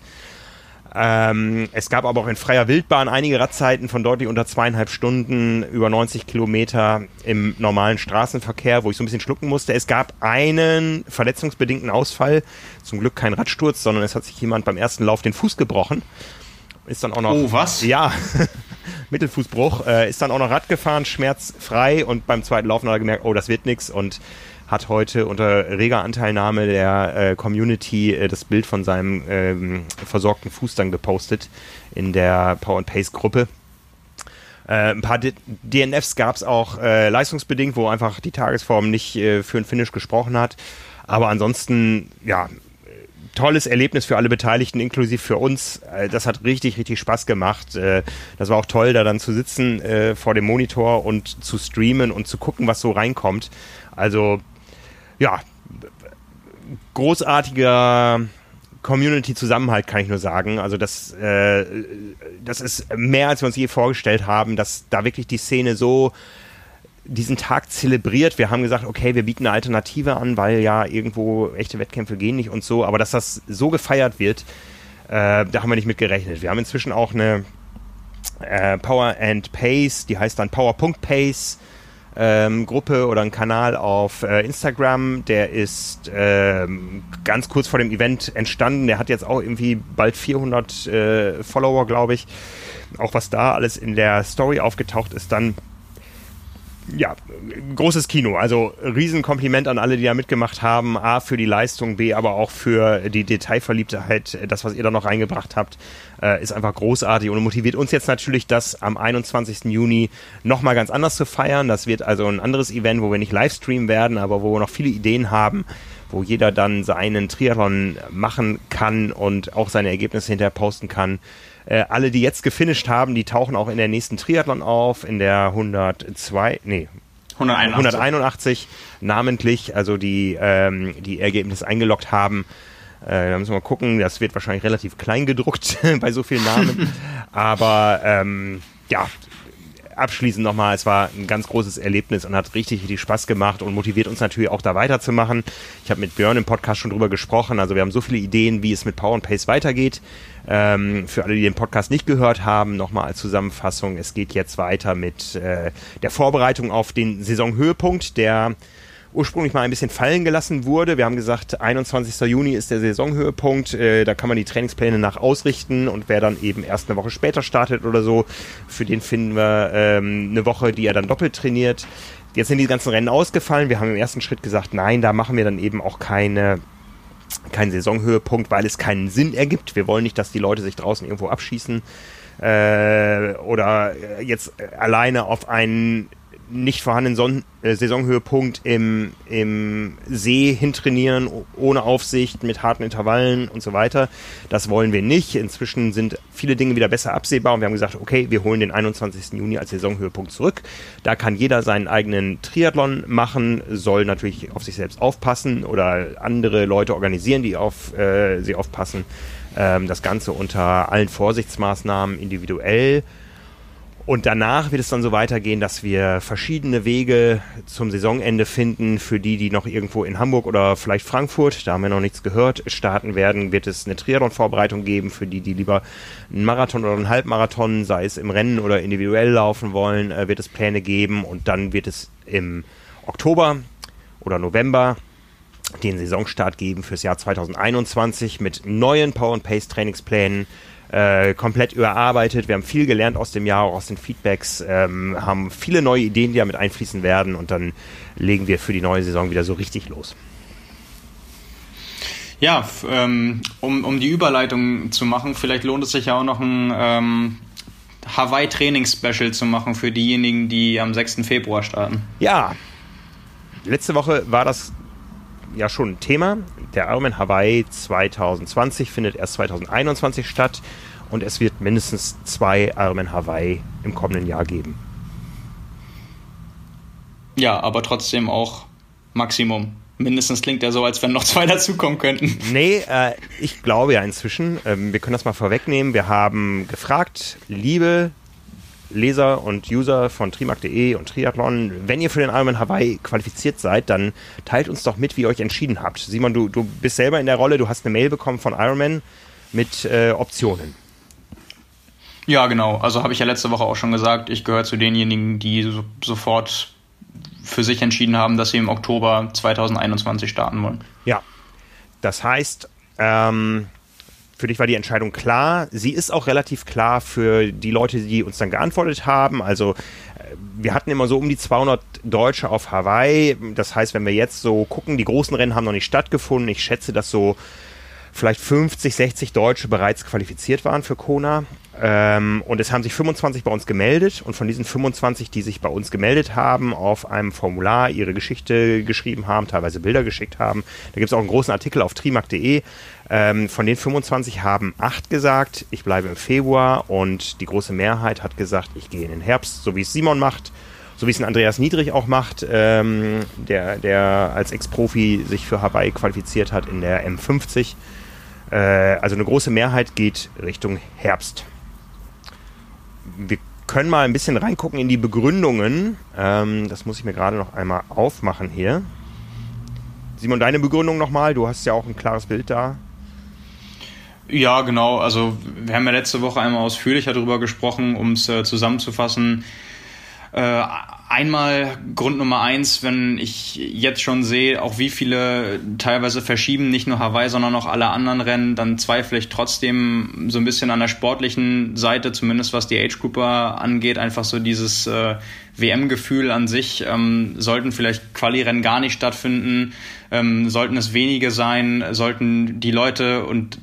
Ähm, es gab aber auch in freier Wildbahn einige Radzeiten von deutlich unter zweieinhalb Stunden, über 90 Kilometer im normalen Straßenverkehr, wo ich so ein bisschen schlucken musste. Es gab einen verletzungsbedingten Ausfall, zum Glück kein Radsturz, sondern es hat sich jemand beim ersten Lauf den Fuß gebrochen. Ist dann auch noch. Oh, was? Ja, Mittelfußbruch. Äh, ist dann auch noch Rad gefahren, schmerzfrei und beim zweiten Laufen hat er gemerkt, oh, das wird nix und hat heute unter reger Anteilnahme der äh, Community äh, das Bild von seinem ähm, versorgten Fuß dann gepostet in der Power Pace Gruppe. Äh, ein paar D DNFs gab es auch äh, leistungsbedingt, wo einfach die Tagesform nicht äh, für ein Finish gesprochen hat. Aber ansonsten, ja, tolles Erlebnis für alle Beteiligten, inklusive für uns. Äh, das hat richtig, richtig Spaß gemacht. Äh, das war auch toll, da dann zu sitzen äh, vor dem Monitor und zu streamen und zu gucken, was so reinkommt. Also ja, großartiger Community-Zusammenhalt, kann ich nur sagen. Also das, äh, das ist mehr, als wir uns je vorgestellt haben, dass da wirklich die Szene so diesen Tag zelebriert. Wir haben gesagt, okay, wir bieten eine Alternative an, weil ja irgendwo echte Wettkämpfe gehen nicht und so. Aber dass das so gefeiert wird, äh, da haben wir nicht mit gerechnet. Wir haben inzwischen auch eine äh, Power and Pace, die heißt dann Power.pace ähm, Gruppe oder einen Kanal auf äh, Instagram. Der ist ähm, ganz kurz vor dem Event entstanden. Der hat jetzt auch irgendwie bald 400 äh, Follower, glaube ich. Auch was da alles in der Story aufgetaucht ist, dann ja, großes Kino. Also Riesenkompliment an alle, die da mitgemacht haben. A, für die Leistung, B, aber auch für die Detailverliebtheit. Das, was ihr da noch reingebracht habt, äh, ist einfach großartig und motiviert uns jetzt natürlich, das am 21. Juni nochmal ganz anders zu feiern. Das wird also ein anderes Event, wo wir nicht Livestreamen werden, aber wo wir noch viele Ideen haben, wo jeder dann seinen Triathlon machen kann und auch seine Ergebnisse hinterher posten kann. Äh, alle, die jetzt gefinisht haben, die tauchen auch in der nächsten Triathlon auf, in der 102, nee, 181, 181 namentlich, also die ähm, die Ergebnisse eingeloggt haben. Äh, da müssen wir mal gucken, das wird wahrscheinlich relativ klein gedruckt bei so vielen Namen. Aber ähm, ja, abschließend nochmal, es war ein ganz großes Erlebnis und hat richtig, richtig Spaß gemacht und motiviert uns natürlich auch da weiterzumachen. Ich habe mit Björn im Podcast schon drüber gesprochen. Also wir haben so viele Ideen, wie es mit Power and Pace weitergeht. Ähm, für alle, die den Podcast nicht gehört haben, nochmal als Zusammenfassung. Es geht jetzt weiter mit äh, der Vorbereitung auf den Saisonhöhepunkt, der ursprünglich mal ein bisschen fallen gelassen wurde. Wir haben gesagt, 21. Juni ist der Saisonhöhepunkt. Äh, da kann man die Trainingspläne nach ausrichten und wer dann eben erst eine Woche später startet oder so, für den finden wir ähm, eine Woche, die er dann doppelt trainiert. Jetzt sind die ganzen Rennen ausgefallen. Wir haben im ersten Schritt gesagt, nein, da machen wir dann eben auch keine keinen Saisonhöhepunkt, weil es keinen Sinn ergibt. Wir wollen nicht, dass die Leute sich draußen irgendwo abschießen äh, oder jetzt alleine auf einen nicht vorhandenen Son äh, Saisonhöhepunkt im, im See hintrainieren, ohne Aufsicht, mit harten Intervallen und so weiter. Das wollen wir nicht. Inzwischen sind viele Dinge wieder besser absehbar und wir haben gesagt, okay, wir holen den 21. Juni als Saisonhöhepunkt zurück. Da kann jeder seinen eigenen Triathlon machen, soll natürlich auf sich selbst aufpassen oder andere Leute organisieren, die auf äh, sie aufpassen. Ähm, das Ganze unter allen Vorsichtsmaßnahmen individuell und danach wird es dann so weitergehen, dass wir verschiedene Wege zum Saisonende finden. Für die, die noch irgendwo in Hamburg oder vielleicht Frankfurt, da haben wir noch nichts gehört, starten werden, wird es eine Triathlon-Vorbereitung geben. Für die, die lieber einen Marathon oder einen Halbmarathon, sei es im Rennen oder individuell laufen wollen, äh, wird es Pläne geben. Und dann wird es im Oktober oder November den Saisonstart geben fürs Jahr 2021 mit neuen Power and Pace Trainingsplänen äh, komplett überarbeitet. Wir haben viel gelernt aus dem Jahr, auch aus den Feedbacks, ähm, haben viele neue Ideen, die damit einfließen werden und dann legen wir für die neue Saison wieder so richtig los. Ja, ähm, um, um die Überleitung zu machen, vielleicht lohnt es sich ja auch noch ein ähm, Hawaii-Training-Special zu machen für diejenigen, die am 6. Februar starten. Ja, letzte Woche war das ja schon ein Thema. Der Ironman Hawaii 2020 findet erst 2021 statt und es wird mindestens zwei Ironman Hawaii im kommenden Jahr geben. Ja, aber trotzdem auch Maximum. Mindestens klingt er so, als wenn noch zwei dazukommen könnten. Nee, äh, ich glaube ja inzwischen. Ähm, wir können das mal vorwegnehmen. Wir haben gefragt, liebe Leser und User von trimark.de und Triathlon, wenn ihr für den Ironman Hawaii qualifiziert seid, dann teilt uns doch mit, wie ihr euch entschieden habt. Simon, du, du bist selber in der Rolle, du hast eine Mail bekommen von Ironman mit äh, Optionen. Ja, genau. Also habe ich ja letzte Woche auch schon gesagt, ich gehöre zu denjenigen, die so, sofort für sich entschieden haben, dass sie im Oktober 2021 starten wollen. Ja. Das heißt, ähm, für dich war die Entscheidung klar. Sie ist auch relativ klar für die Leute, die uns dann geantwortet haben. Also äh, wir hatten immer so um die 200 Deutsche auf Hawaii. Das heißt, wenn wir jetzt so gucken, die großen Rennen haben noch nicht stattgefunden. Ich schätze, dass so vielleicht 50, 60 Deutsche bereits qualifiziert waren für Kona. Ähm, und es haben sich 25 bei uns gemeldet und von diesen 25, die sich bei uns gemeldet haben, auf einem Formular ihre Geschichte geschrieben haben, teilweise Bilder geschickt haben. Da gibt es auch einen großen Artikel auf trimark.de. Ähm, von den 25 haben acht gesagt, ich bleibe im Februar und die große Mehrheit hat gesagt, ich gehe in den Herbst, so wie es Simon macht so wie es ein Andreas Niedrig auch macht, ähm, der, der als Ex-Profi sich für Hawaii qualifiziert hat in der M50. Äh, also eine große Mehrheit geht Richtung Herbst wir können mal ein bisschen reingucken in die Begründungen. Ähm, das muss ich mir gerade noch einmal aufmachen hier. Simon, deine Begründung nochmal. Du hast ja auch ein klares Bild da. Ja, genau. Also wir haben ja letzte Woche einmal ausführlicher darüber gesprochen, um es äh, zusammenzufassen. Äh, einmal Grund Nummer eins, wenn ich jetzt schon sehe, auch wie viele teilweise verschieben, nicht nur Hawaii, sondern auch alle anderen Rennen, dann zweifle ich trotzdem so ein bisschen an der sportlichen Seite, zumindest was die Age Grouper angeht, einfach so dieses äh, WM-Gefühl an sich. Ähm, sollten vielleicht Quali-Rennen gar nicht stattfinden, ähm, sollten es wenige sein, sollten die Leute und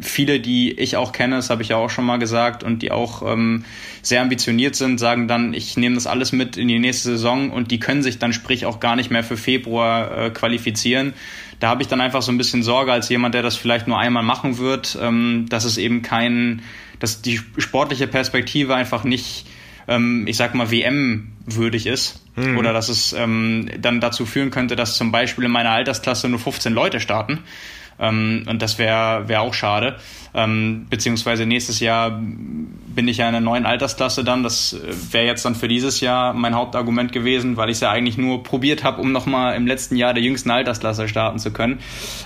viele, die ich auch kenne, das habe ich ja auch schon mal gesagt, und die auch ähm, sehr ambitioniert sind, sagen dann, ich nehme das alles mit in die nächste Saison und die können sich dann sprich auch gar nicht mehr für Februar äh, qualifizieren. Da habe ich dann einfach so ein bisschen Sorge als jemand, der das vielleicht nur einmal machen wird, ähm, dass es eben kein, dass die sportliche Perspektive einfach nicht, ähm, ich sag mal, WM würdig ist. Mhm. Oder dass es ähm, dann dazu führen könnte, dass zum Beispiel in meiner Altersklasse nur 15 Leute starten. Ähm, und das wäre wär auch schade. Ähm, beziehungsweise nächstes Jahr bin ich ja in einer neuen Altersklasse dann. Das äh, wäre jetzt dann für dieses Jahr mein Hauptargument gewesen, weil ich es ja eigentlich nur probiert habe, um nochmal im letzten Jahr der jüngsten Altersklasse starten zu können.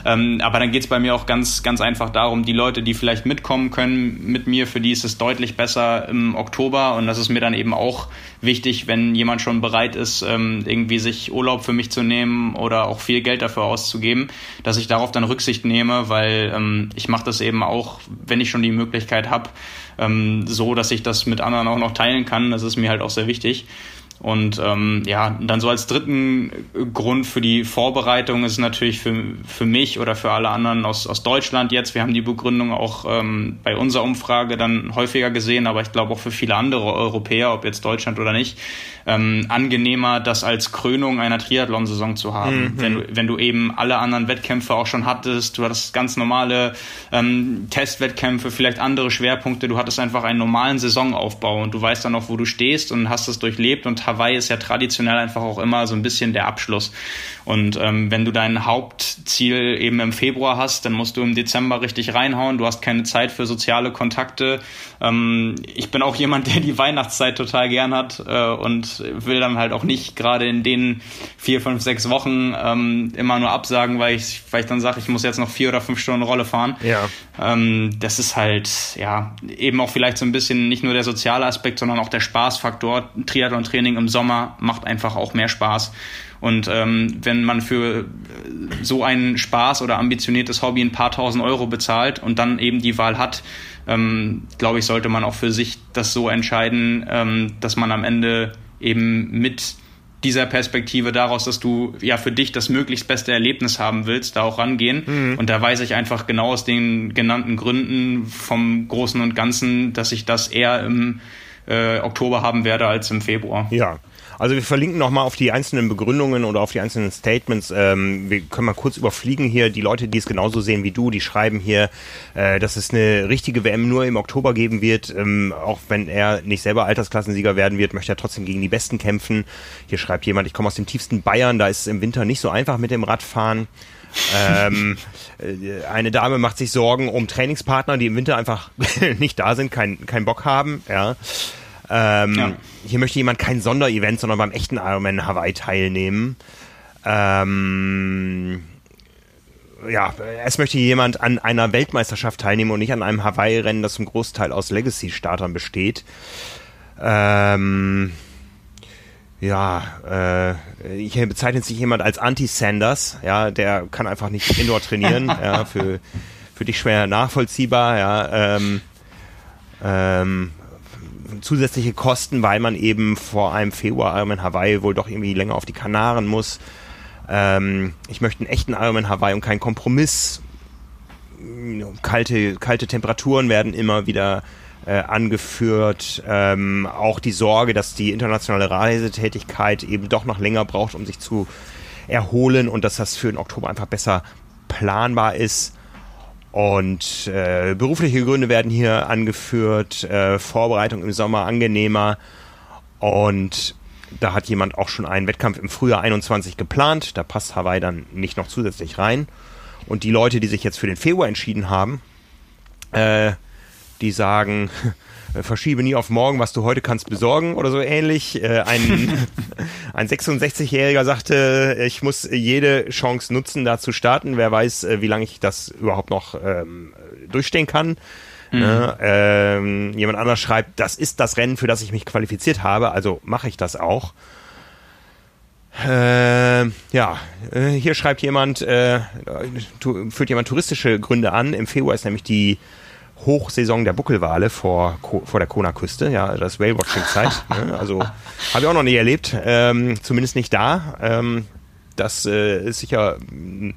Ähm, aber dann geht es bei mir auch ganz, ganz einfach darum, die Leute, die vielleicht mitkommen können mit mir, für die ist es deutlich besser im Oktober. Und das ist mir dann eben auch wichtig, wenn jemand schon bereit ist, ähm, irgendwie sich Urlaub für mich zu nehmen oder auch viel Geld dafür auszugeben, dass ich darauf dann Rücksicht nehme, weil ähm, ich mache das eben auch, wenn ich schon die Möglichkeit habe, ähm, so, dass ich das mit anderen auch noch teilen kann. Das ist mir halt auch sehr wichtig. Und ähm, ja, dann so als dritten Grund für die Vorbereitung ist natürlich für, für mich oder für alle anderen aus, aus Deutschland jetzt. Wir haben die Begründung auch ähm, bei unserer Umfrage dann häufiger gesehen, aber ich glaube auch für viele andere Europäer, ob jetzt Deutschland oder nicht, ähm, angenehmer, das als Krönung einer Triathlon-Saison zu haben. Mhm. Wenn, du, wenn du eben alle anderen Wettkämpfe auch schon hattest, du hattest ganz normale ähm, Testwettkämpfe, vielleicht andere Schwerpunkte, du hattest einfach einen normalen Saisonaufbau und du weißt dann auch, wo du stehst und hast es durchlebt und Hawaii ist ja traditionell einfach auch immer so ein bisschen der Abschluss. Und ähm, wenn du dein Hauptziel eben im Februar hast, dann musst du im Dezember richtig reinhauen. Du hast keine Zeit für soziale Kontakte. Ähm, ich bin auch jemand, der die Weihnachtszeit total gern hat äh, und will dann halt auch nicht gerade in den vier, fünf, sechs Wochen ähm, immer nur absagen, weil ich, weil ich dann sage, ich muss jetzt noch vier oder fünf Stunden Rolle fahren. Ja. Ähm, das ist halt, ja, eben auch vielleicht so ein bisschen nicht nur der soziale Aspekt, sondern auch der Spaßfaktor. Triathlon-Training im Sommer macht einfach auch mehr Spaß. Und ähm, wenn man für so einen Spaß oder ambitioniertes Hobby ein paar tausend Euro bezahlt und dann eben die Wahl hat, ähm, glaube ich, sollte man auch für sich das so entscheiden, ähm, dass man am Ende eben mit dieser Perspektive daraus, dass du ja für dich das möglichst beste Erlebnis haben willst, da auch rangehen. Mhm. Und da weiß ich einfach genau aus den genannten Gründen vom Großen und Ganzen, dass ich das eher im äh, Oktober haben werde als im Februar. Ja, also wir verlinken nochmal auf die einzelnen Begründungen oder auf die einzelnen Statements. Ähm, wir können mal kurz überfliegen hier. Die Leute, die es genauso sehen wie du, die schreiben hier, äh, dass es eine richtige WM nur im Oktober geben wird. Ähm, auch wenn er nicht selber Altersklassensieger werden wird, möchte er trotzdem gegen die Besten kämpfen. Hier schreibt jemand, ich komme aus dem tiefsten Bayern, da ist es im Winter nicht so einfach mit dem Radfahren. ähm, äh, eine Dame macht sich Sorgen um Trainingspartner, die im Winter einfach nicht da sind, keinen kein Bock haben. Ja. Ähm, ja. Hier möchte jemand kein Sonderevent, sondern beim echten Ironman Hawaii teilnehmen. Ähm, ja, es möchte jemand an einer Weltmeisterschaft teilnehmen und nicht an einem Hawaii-Rennen, das zum Großteil aus Legacy-Startern besteht. Ähm, ja, äh, hier bezeichnet sich jemand als Anti-Sanders, ja, der kann einfach nicht Indoor trainieren, ja, für, für dich schwer nachvollziehbar, ja, ähm, ähm, zusätzliche Kosten, weil man eben vor einem Februar Ironman Hawaii wohl doch irgendwie länger auf die Kanaren muss. Ähm, ich möchte einen echten Ironman Hawaii und keinen Kompromiss. Kalte, kalte Temperaturen werden immer wieder äh, angeführt. Ähm, auch die Sorge, dass die internationale Reisetätigkeit eben doch noch länger braucht, um sich zu erholen und dass das für den Oktober einfach besser planbar ist. Und äh, berufliche Gründe werden hier angeführt, äh, Vorbereitung im Sommer angenehmer. Und da hat jemand auch schon einen Wettkampf im Frühjahr 21 geplant. Da passt Hawaii dann nicht noch zusätzlich rein. Und die Leute, die sich jetzt für den Februar entschieden haben, äh, die sagen, verschiebe nie auf morgen, was du heute kannst besorgen oder so ähnlich. Äh, ein, ein 66-Jähriger sagte, ich muss jede Chance nutzen, da zu starten. Wer weiß, äh, wie lange ich das überhaupt noch ähm, durchstehen kann. Mhm. Ne? Ähm, jemand anders schreibt, das ist das Rennen, für das ich mich qualifiziert habe, also mache ich das auch. Äh, ja, äh, hier schreibt jemand, äh, führt jemand touristische Gründe an. Im Februar ist nämlich die Hochsaison der Buckelwale vor, vor der Kona-Küste, ja, das Whale-Watching-Zeit. ne? Also habe ich auch noch nie erlebt, ähm, zumindest nicht da. Ähm, das äh, ist sicher ein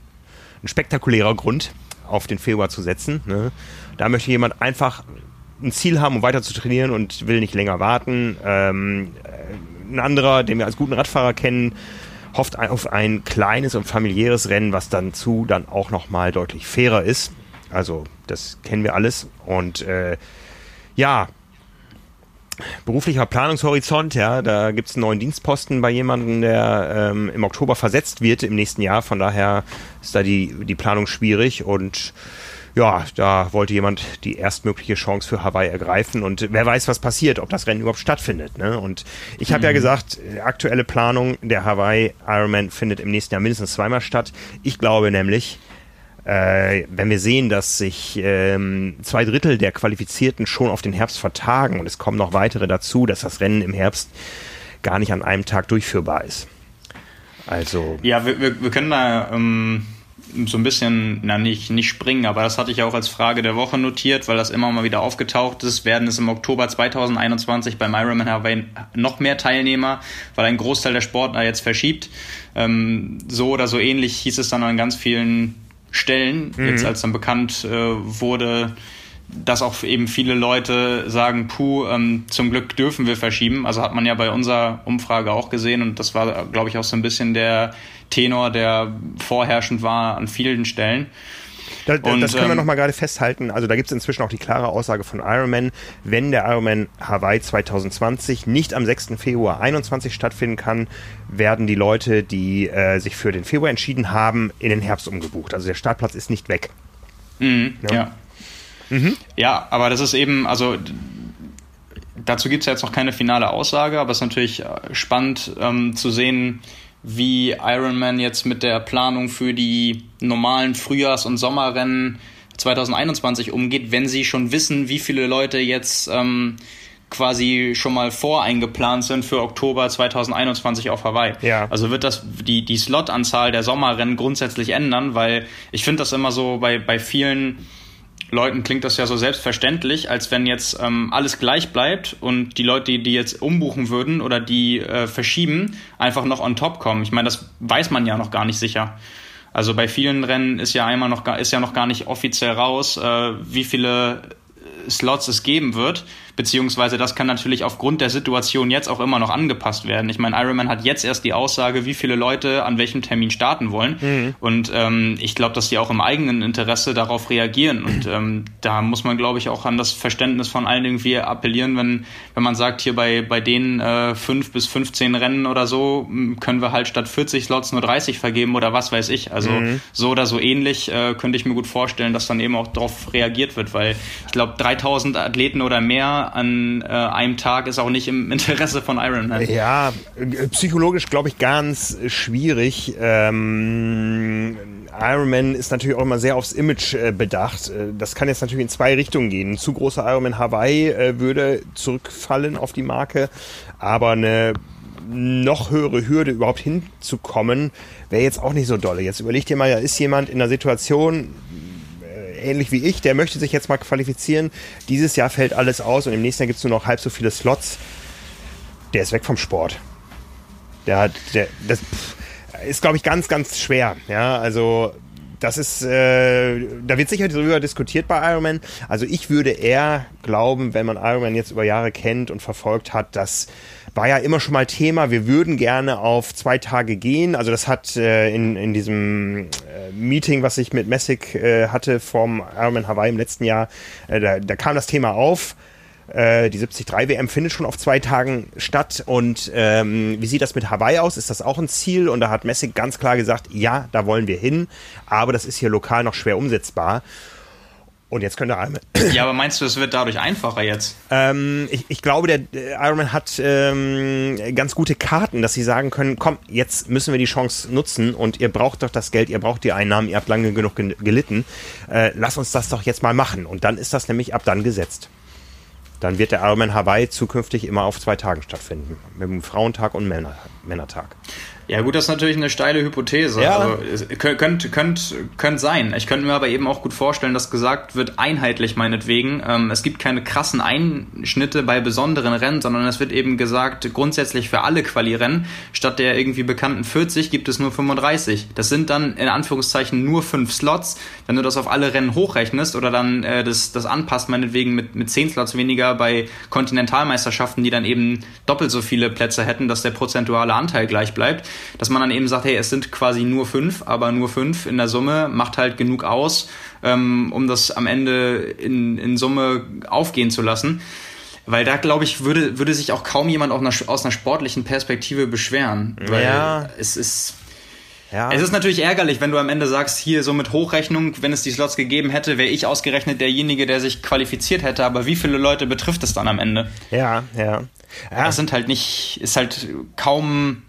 spektakulärer Grund, auf den Februar zu setzen. Ne? Da möchte jemand einfach ein Ziel haben, um weiter zu trainieren und will nicht länger warten. Ähm, ein anderer, den wir als guten Radfahrer kennen, hofft auf ein kleines und familiäres Rennen, was dann zu dann auch nochmal deutlich fairer ist. Also das kennen wir alles. Und äh, ja, beruflicher Planungshorizont, ja, da gibt es einen neuen Dienstposten bei jemandem, der ähm, im Oktober versetzt wird im nächsten Jahr. Von daher ist da die, die Planung schwierig und ja, da wollte jemand die erstmögliche Chance für Hawaii ergreifen und wer weiß, was passiert, ob das Rennen überhaupt stattfindet. Ne? Und ich habe mhm. ja gesagt, aktuelle Planung der Hawaii Ironman findet im nächsten Jahr mindestens zweimal statt. Ich glaube nämlich, äh, wenn wir sehen, dass sich ähm, zwei Drittel der Qualifizierten schon auf den Herbst vertagen und es kommen noch weitere dazu, dass das Rennen im Herbst gar nicht an einem Tag durchführbar ist. Also. Ja, wir, wir, wir können da ähm, so ein bisschen, na nicht, nicht springen, aber das hatte ich auch als Frage der Woche notiert, weil das immer mal wieder aufgetaucht ist. Werden es im Oktober 2021 beim Ironman Hawaii noch mehr Teilnehmer, weil ein Großteil der Sportler jetzt verschiebt. Ähm, so oder so ähnlich hieß es dann an ganz vielen Stellen, mhm. jetzt als dann bekannt äh, wurde, dass auch eben viele Leute sagen, puh, ähm, zum Glück dürfen wir verschieben. Also hat man ja bei unserer Umfrage auch gesehen und das war, glaube ich, auch so ein bisschen der Tenor, der vorherrschend war an vielen Stellen. Da, und, das können wir ähm, nochmal gerade festhalten. Also da gibt es inzwischen auch die klare Aussage von Ironman, wenn der Ironman Hawaii 2020 nicht am 6. Februar 21 stattfinden kann, werden die Leute, die äh, sich für den Februar entschieden haben, in den Herbst umgebucht. Also der Startplatz ist nicht weg. Mhm, ja. Ja. Mhm. ja, aber das ist eben, also dazu gibt es ja jetzt noch keine finale Aussage, aber es ist natürlich äh, spannend ähm, zu sehen, wie Ironman jetzt mit der Planung für die normalen Frühjahrs- und Sommerrennen 2021 umgeht, wenn sie schon wissen, wie viele Leute jetzt ähm, quasi schon mal voreingeplant sind für Oktober 2021 auf Hawaii. Ja. Also wird das die, die Slot-Anzahl der Sommerrennen grundsätzlich ändern, weil ich finde das immer so bei, bei vielen Leuten klingt das ja so selbstverständlich, als wenn jetzt ähm, alles gleich bleibt und die Leute, die, jetzt umbuchen würden oder die äh, verschieben, einfach noch on top kommen. Ich meine, das weiß man ja noch gar nicht sicher. Also bei vielen Rennen ist ja einmal noch ist ja noch gar nicht offiziell raus, äh, wie viele Slots es geben wird beziehungsweise das kann natürlich aufgrund der Situation jetzt auch immer noch angepasst werden. Ich meine, Ironman hat jetzt erst die Aussage, wie viele Leute an welchem Termin starten wollen. Mhm. Und ähm, ich glaube, dass die auch im eigenen Interesse darauf reagieren. Und ähm, da muss man, glaube ich, auch an das Verständnis von allen irgendwie appellieren, wenn, wenn man sagt, hier bei, bei den äh, fünf bis 15 Rennen oder so können wir halt statt 40 Slots nur 30 vergeben oder was weiß ich. Also mhm. so oder so ähnlich äh, könnte ich mir gut vorstellen, dass dann eben auch darauf reagiert wird, weil ich glaube, 3000 Athleten oder mehr an äh, einem Tag ist auch nicht im Interesse von Ironman. Ja, psychologisch glaube ich ganz schwierig. Ähm, Ironman ist natürlich auch immer sehr aufs Image äh, bedacht. Äh, das kann jetzt natürlich in zwei Richtungen gehen. Ein zu großer Ironman Hawaii äh, würde zurückfallen auf die Marke, aber eine noch höhere Hürde überhaupt hinzukommen, wäre jetzt auch nicht so dolle. Jetzt überleg dir mal, da ist jemand in einer Situation, ähnlich wie ich, der möchte sich jetzt mal qualifizieren. Dieses Jahr fällt alles aus und im nächsten Jahr gibt es nur noch halb so viele Slots. Der ist weg vom Sport. Der hat, der, das ist, glaube ich, ganz, ganz schwer. Ja, also das ist, äh, da wird sicher darüber diskutiert bei Ironman. Also ich würde eher glauben, wenn man Ironman jetzt über Jahre kennt und verfolgt hat, dass war ja immer schon mal Thema. Wir würden gerne auf zwei Tage gehen. Also das hat äh, in, in diesem äh, Meeting, was ich mit Messig äh, hatte vom Ironman Hawaii im letzten Jahr, äh, da, da kam das Thema auf. Äh, die 73 WM findet schon auf zwei Tagen statt. Und ähm, wie sieht das mit Hawaii aus? Ist das auch ein Ziel? Und da hat Messig ganz klar gesagt, ja, da wollen wir hin. Aber das ist hier lokal noch schwer umsetzbar. Und jetzt könnte Ironman. Ja, aber meinst du, es wird dadurch einfacher jetzt? Ähm, ich, ich glaube, der Ironman hat ähm, ganz gute Karten, dass sie sagen können, komm, jetzt müssen wir die Chance nutzen und ihr braucht doch das Geld, ihr braucht die Einnahmen, ihr habt lange genug gelitten. Äh, lass uns das doch jetzt mal machen. Und dann ist das nämlich ab dann gesetzt. Dann wird der Ironman Hawaii zukünftig immer auf zwei Tagen stattfinden. Mit dem Frauentag und Männer, Männertag. Ja, gut, das ist natürlich eine steile Hypothese. Ja. Also, könnte könnt, könnt sein. Ich könnte mir aber eben auch gut vorstellen, dass gesagt wird, einheitlich meinetwegen. Ähm, es gibt keine krassen Einschnitte bei besonderen Rennen, sondern es wird eben gesagt, grundsätzlich für alle Quali-Rennen, statt der irgendwie bekannten 40 gibt es nur 35. Das sind dann in Anführungszeichen nur fünf Slots. Wenn du das auf alle Rennen hochrechnest oder dann äh, das, das anpasst, meinetwegen mit, mit zehn Slots weniger bei Kontinentalmeisterschaften, die dann eben doppelt so viele Plätze hätten, dass der prozentuale Anteil gleich bleibt dass man dann eben sagt, hey, es sind quasi nur fünf, aber nur fünf in der Summe macht halt genug aus, ähm, um das am Ende in, in Summe aufgehen zu lassen. Weil da, glaube ich, würde, würde sich auch kaum jemand einer, aus einer sportlichen Perspektive beschweren. Weil ja. es ist. Ja. Es ist natürlich ärgerlich, wenn du am Ende sagst, hier so mit Hochrechnung, wenn es die Slots gegeben hätte, wäre ich ausgerechnet derjenige, der sich qualifiziert hätte. Aber wie viele Leute betrifft es dann am Ende? Ja, ja. ja. Das sind halt nicht, ist halt kaum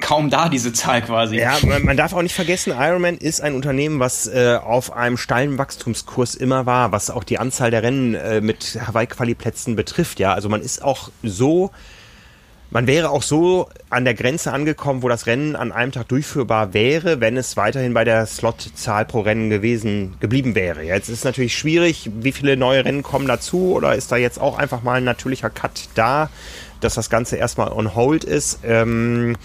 kaum da, diese Zahl quasi. Ja, man, man, darf auch nicht vergessen, Ironman ist ein Unternehmen, was äh, auf einem steilen Wachstumskurs immer war, was auch die Anzahl der Rennen äh, mit Hawaii-Quali-Plätzen betrifft. Ja, also man ist auch so, man wäre auch so an der Grenze angekommen, wo das Rennen an einem Tag durchführbar wäre, wenn es weiterhin bei der Slotzahl pro Rennen gewesen geblieben wäre. Jetzt ist natürlich schwierig, wie viele neue Rennen kommen dazu oder ist da jetzt auch einfach mal ein natürlicher Cut da? Dass das Ganze erstmal on hold ist. Ähm,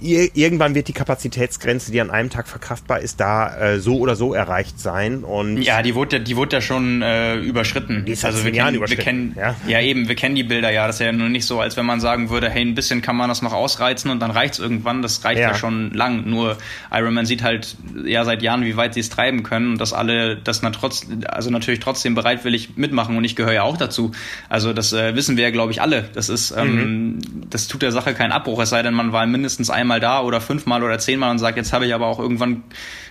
irgendwann wird die Kapazitätsgrenze, die an einem Tag verkraftbar ist, da äh, so oder so erreicht sein. Und ja, die wurde, die wurde ja schon äh, überschritten. Die ist also wir kennen, überschritten. Wir kennen, ja? ja? eben, wir kennen die Bilder ja. Das ist ja nur nicht so, als wenn man sagen würde, hey, ein bisschen kann man das noch ausreizen und dann reicht es irgendwann. Das reicht ja. ja. schon lang. Nur Iron Man sieht halt ja seit Jahren, wie weit sie es treiben können und dass alle das na trotz, also natürlich trotzdem bereitwillig mitmachen und ich gehöre ja auch dazu. Also das äh, wissen wir ja, glaube ich, alle. Das ist, ähm, mhm. das tut der Sache keinen Abbruch, es sei denn, man war mindestens mindestens einmal da oder fünfmal oder zehnmal und sagt, jetzt habe ich aber auch irgendwann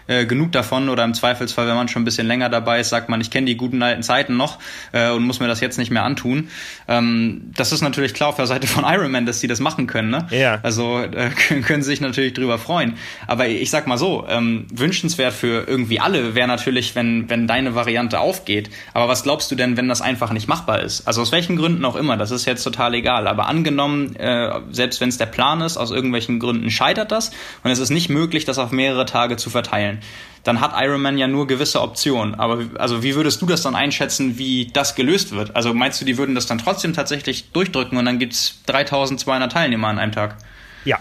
äh, genug davon oder im Zweifelsfall, wenn man schon ein bisschen länger dabei ist, sagt man, ich kenne die guten alten Zeiten noch äh, und muss mir das jetzt nicht mehr antun. Ähm, das ist natürlich klar auf der Seite von Ironman, dass sie das machen können. Ne? Ja. Also äh, können sie sich natürlich drüber freuen. Aber ich sag mal so, ähm, wünschenswert für irgendwie alle wäre natürlich, wenn, wenn deine Variante aufgeht. Aber was glaubst du denn, wenn das einfach nicht machbar ist? Also aus welchen Gründen auch immer, das ist jetzt total egal. Aber angenommen, äh, selbst wenn es der Plan ist, aus irgendwelchen Gründen scheitert das und es ist nicht möglich, das auf mehrere Tage zu verteilen stellen, dann hat Iron Man ja nur gewisse Optionen. Aber also wie würdest du das dann einschätzen, wie das gelöst wird? Also meinst du, die würden das dann trotzdem tatsächlich durchdrücken und dann gibt es 3200 Teilnehmer an einem Tag? Ja,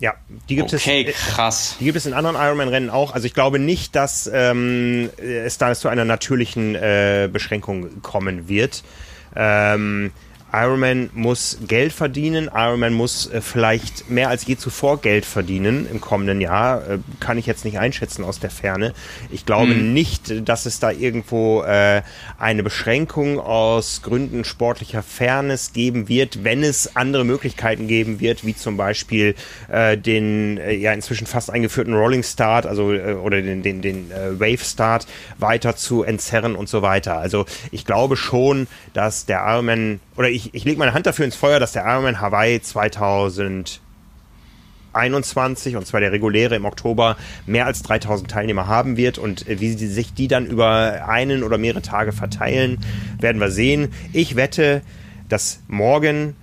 ja, die gibt okay, es. krass. Die gibt es in anderen Ironman-Rennen auch. Also ich glaube nicht, dass ähm, es da zu einer natürlichen äh, Beschränkung kommen wird. Ähm, Ironman muss Geld verdienen. Ironman muss äh, vielleicht mehr als je zuvor Geld verdienen im kommenden Jahr. Äh, kann ich jetzt nicht einschätzen aus der Ferne. Ich glaube hm. nicht, dass es da irgendwo äh, eine Beschränkung aus Gründen sportlicher Fairness geben wird, wenn es andere Möglichkeiten geben wird, wie zum Beispiel äh, den äh, ja inzwischen fast eingeführten Rolling Start, also äh, oder den, den, den Wave Start weiter zu entzerren und so weiter. Also ich glaube schon, dass der Ironman oder ich, ich lege meine Hand dafür ins Feuer, dass der Ironman Hawaii 2021 und zwar der reguläre im Oktober mehr als 3000 Teilnehmer haben wird und äh, wie sich die dann über einen oder mehrere Tage verteilen, werden wir sehen. Ich wette, dass morgen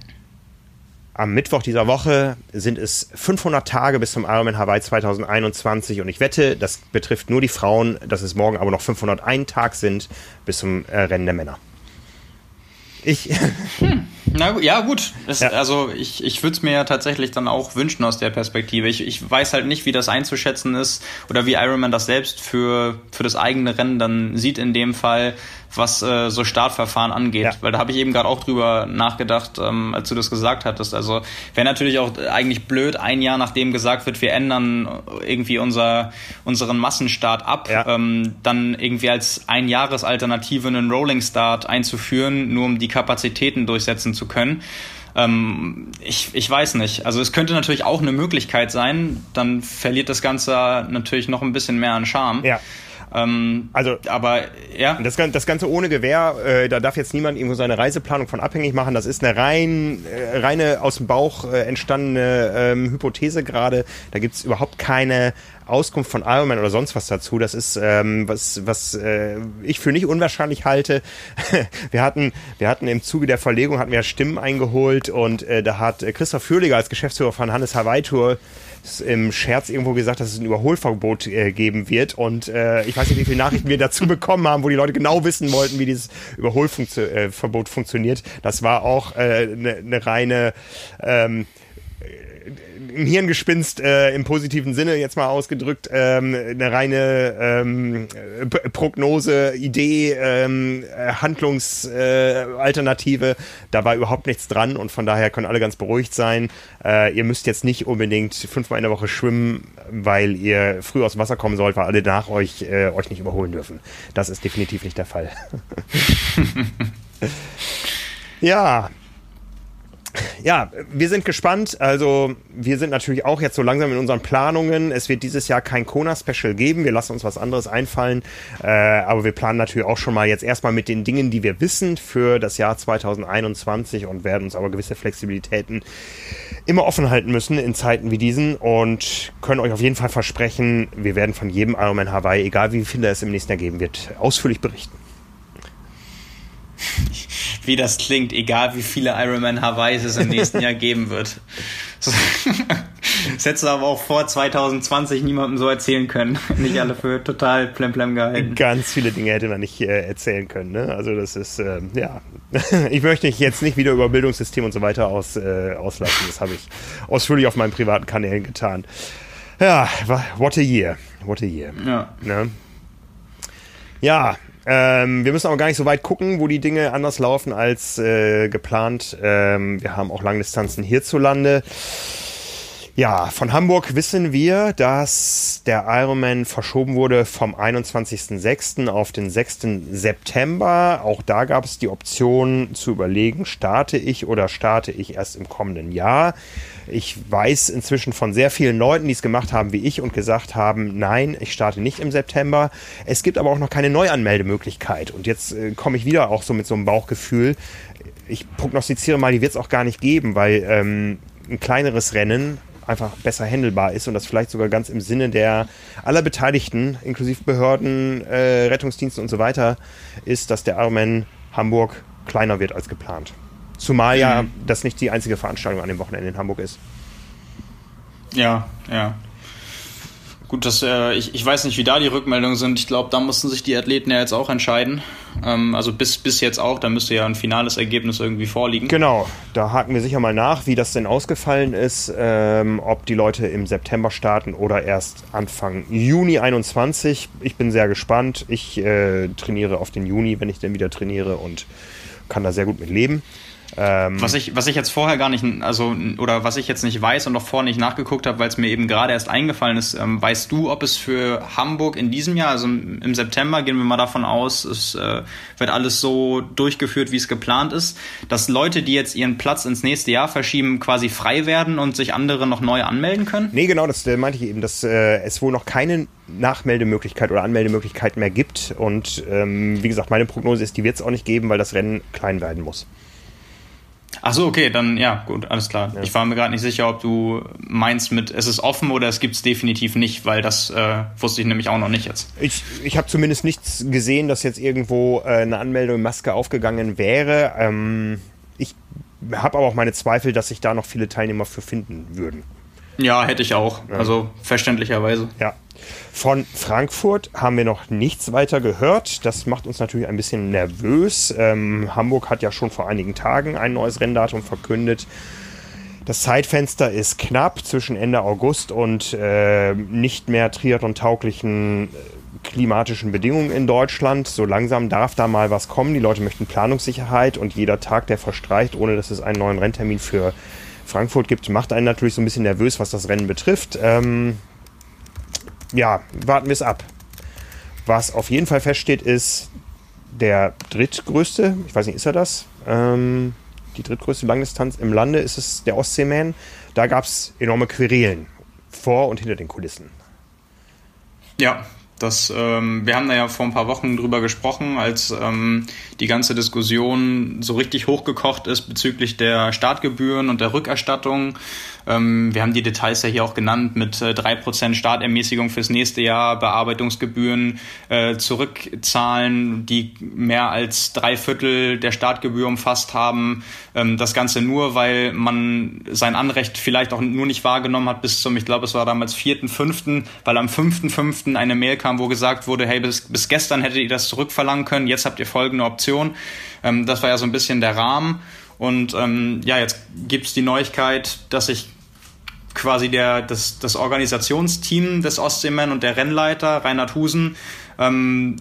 am Mittwoch dieser Woche sind es 500 Tage bis zum Ironman Hawaii 2021 und ich wette, das betrifft nur die Frauen, dass es morgen aber noch 501 Tag sind bis zum äh, Rennen der Männer. Ich. Hm. Na ja, gut. Es, ja. Also ich, ich würde es mir ja tatsächlich dann auch wünschen aus der Perspektive. Ich, ich weiß halt nicht, wie das einzuschätzen ist oder wie Ironman das selbst für, für das eigene Rennen dann sieht in dem Fall was äh, so Startverfahren angeht. Ja. Weil da habe ich eben gerade auch drüber nachgedacht, ähm, als du das gesagt hattest. Also wäre natürlich auch eigentlich blöd, ein Jahr nachdem gesagt wird, wir ändern irgendwie unser, unseren Massenstart ab, ja. ähm, dann irgendwie als Einjahresalternative einen Rolling Start einzuführen, nur um die Kapazitäten durchsetzen zu können ähm, ich, ich weiß nicht. Also es könnte natürlich auch eine Möglichkeit sein, dann verliert das Ganze natürlich noch ein bisschen mehr an Charme. Ja. Ähm, also, aber ja. Das, das Ganze ohne Gewehr, äh, da darf jetzt niemand irgendwo seine Reiseplanung von abhängig machen. Das ist eine rein, äh, reine aus dem Bauch äh, entstandene ähm, Hypothese gerade. Da gibt's überhaupt keine Auskunft von Ironman oder sonst was dazu. Das ist ähm, was, was äh, ich für nicht unwahrscheinlich halte. wir hatten, wir hatten im Zuge der Verlegung hatten wir Stimmen eingeholt und äh, da hat Christoph Fürliger als Geschäftsführer von Hannes Hawaii Tour im Scherz irgendwo gesagt, dass es ein Überholverbot äh, geben wird. Und äh, ich weiß nicht, wie viele Nachrichten wir dazu bekommen haben, wo die Leute genau wissen wollten, wie dieses Überholverbot äh, funktioniert. Das war auch eine äh, ne, ne reine ähm, ein Hirngespinst äh, im positiven Sinne jetzt mal ausgedrückt, ähm, eine reine ähm, Prognose, Idee, ähm, Handlungsalternative. Äh, da war überhaupt nichts dran und von daher können alle ganz beruhigt sein. Äh, ihr müsst jetzt nicht unbedingt fünfmal in der Woche schwimmen, weil ihr früh aus dem Wasser kommen sollt, weil alle nach euch äh, euch nicht überholen dürfen. Das ist definitiv nicht der Fall. ja, ja, wir sind gespannt. Also wir sind natürlich auch jetzt so langsam in unseren Planungen. Es wird dieses Jahr kein Kona-Special geben. Wir lassen uns was anderes einfallen. Äh, aber wir planen natürlich auch schon mal jetzt erstmal mit den Dingen, die wir wissen für das Jahr 2021 und werden uns aber gewisse Flexibilitäten immer offen halten müssen in Zeiten wie diesen und können euch auf jeden Fall versprechen, wir werden von jedem Ironman Hawaii, egal wie viele es im nächsten Jahr geben wird, ausführlich berichten wie das klingt, egal wie viele Ironman Hawaiis es im nächsten Jahr geben wird. Das hättest du aber auch vor 2020 niemandem so erzählen können. Nicht alle für total plemplem gehalten. Ganz viele Dinge hätte man nicht äh, erzählen können. Ne? Also das ist, äh, ja. ich möchte jetzt nicht wieder über Bildungssystem und so weiter aus, äh, auslassen. Das habe ich ausführlich auf meinen privaten Kanälen getan. Ja, what a year. What a year. Ja. Ne? Ja, ähm, wir müssen aber gar nicht so weit gucken, wo die Dinge anders laufen als äh, geplant. Ähm, wir haben auch Langdistanzen hierzulande. Ja, von Hamburg wissen wir, dass der Ironman verschoben wurde vom 21.06. auf den 6. September. Auch da gab es die Option zu überlegen, starte ich oder starte ich erst im kommenden Jahr. Ich weiß inzwischen von sehr vielen Leuten, die es gemacht haben wie ich und gesagt haben, nein, ich starte nicht im September. Es gibt aber auch noch keine Neuanmeldemöglichkeit. Und jetzt äh, komme ich wieder auch so mit so einem Bauchgefühl. Ich prognostiziere mal, die wird es auch gar nicht geben, weil ähm, ein kleineres Rennen einfach besser handelbar ist und das vielleicht sogar ganz im Sinne der aller Beteiligten, inklusive Behörden, äh, Rettungsdiensten und so weiter, ist, dass der Ironman Hamburg kleiner wird als geplant. Zumal mhm. ja das nicht die einzige Veranstaltung an dem Wochenende in Hamburg ist. Ja, ja. Gut, das, äh, ich, ich weiß nicht, wie da die Rückmeldungen sind. Ich glaube, da mussten sich die Athleten ja jetzt auch entscheiden. Ähm, also bis, bis jetzt auch, da müsste ja ein finales Ergebnis irgendwie vorliegen. Genau, da haken wir sicher mal nach, wie das denn ausgefallen ist, ähm, ob die Leute im September starten oder erst Anfang Juni 21. Ich bin sehr gespannt. Ich äh, trainiere auf den Juni, wenn ich denn wieder trainiere und kann da sehr gut mit leben. Ähm, was, ich, was ich jetzt vorher gar nicht, also, oder was ich jetzt nicht weiß und auch vorher nicht nachgeguckt habe, weil es mir eben gerade erst eingefallen ist, ähm, weißt du, ob es für Hamburg in diesem Jahr, also im September, gehen wir mal davon aus, es äh, wird alles so durchgeführt, wie es geplant ist, dass Leute, die jetzt ihren Platz ins nächste Jahr verschieben, quasi frei werden und sich andere noch neu anmelden können? Nee, genau, das äh, meinte ich eben, dass äh, es wohl noch keine Nachmeldemöglichkeit oder Anmeldemöglichkeit mehr gibt. Und ähm, wie gesagt, meine Prognose ist, die wird es auch nicht geben, weil das Rennen klein werden muss. Ach so, okay, dann ja, gut, alles klar. Ja. Ich war mir gerade nicht sicher, ob du meinst mit, es ist offen oder es gibt es definitiv nicht, weil das äh, wusste ich nämlich auch noch nicht jetzt. Ich, ich habe zumindest nichts gesehen, dass jetzt irgendwo äh, eine Anmeldung in Maske aufgegangen wäre. Ähm, ich habe aber auch meine Zweifel, dass sich da noch viele Teilnehmer für finden würden. Ja, hätte ich auch. Ja. Also verständlicherweise. Ja. Von Frankfurt haben wir noch nichts weiter gehört. Das macht uns natürlich ein bisschen nervös. Ähm, Hamburg hat ja schon vor einigen Tagen ein neues Renndatum verkündet. Das Zeitfenster ist knapp zwischen Ende August und äh, nicht mehr triathlon-tauglichen äh, klimatischen Bedingungen in Deutschland. So langsam darf da mal was kommen. Die Leute möchten Planungssicherheit und jeder Tag, der verstreicht, ohne dass es einen neuen Renntermin für Frankfurt gibt, macht einen natürlich so ein bisschen nervös, was das Rennen betrifft. Ähm, ja, warten wir es ab. Was auf jeden Fall feststeht, ist der drittgrößte, ich weiß nicht, ist er das? Ähm, die drittgrößte Langdistanz im Lande ist es der Ostseeman. Da gab es enorme Querelen vor und hinter den Kulissen. Ja, Das, ähm, wir haben da ja vor ein paar Wochen drüber gesprochen, als ähm, die ganze Diskussion so richtig hochgekocht ist bezüglich der Startgebühren und der Rückerstattung. Ähm, wir haben die Details ja hier auch genannt mit äh, drei äh, Prozent Startermäßigung fürs nächste Jahr, Bearbeitungsgebühren äh, zurückzahlen, die mehr als drei Viertel der Startgebühr umfasst haben. Ähm, das Ganze nur, weil man sein Anrecht vielleicht auch nur nicht wahrgenommen hat bis zum, ich glaube, es war damals vierten, fünften, weil am fünften, fünften eine Mail kam, wo gesagt wurde, hey, bis, bis gestern hättet ihr das zurückverlangen können, jetzt habt ihr folgende Option. Ähm, das war ja so ein bisschen der Rahmen. Und ähm, ja, jetzt gibt es die Neuigkeit, dass sich quasi der, das, das Organisationsteam des Ostseeman und der Rennleiter Reinhard Husen ähm,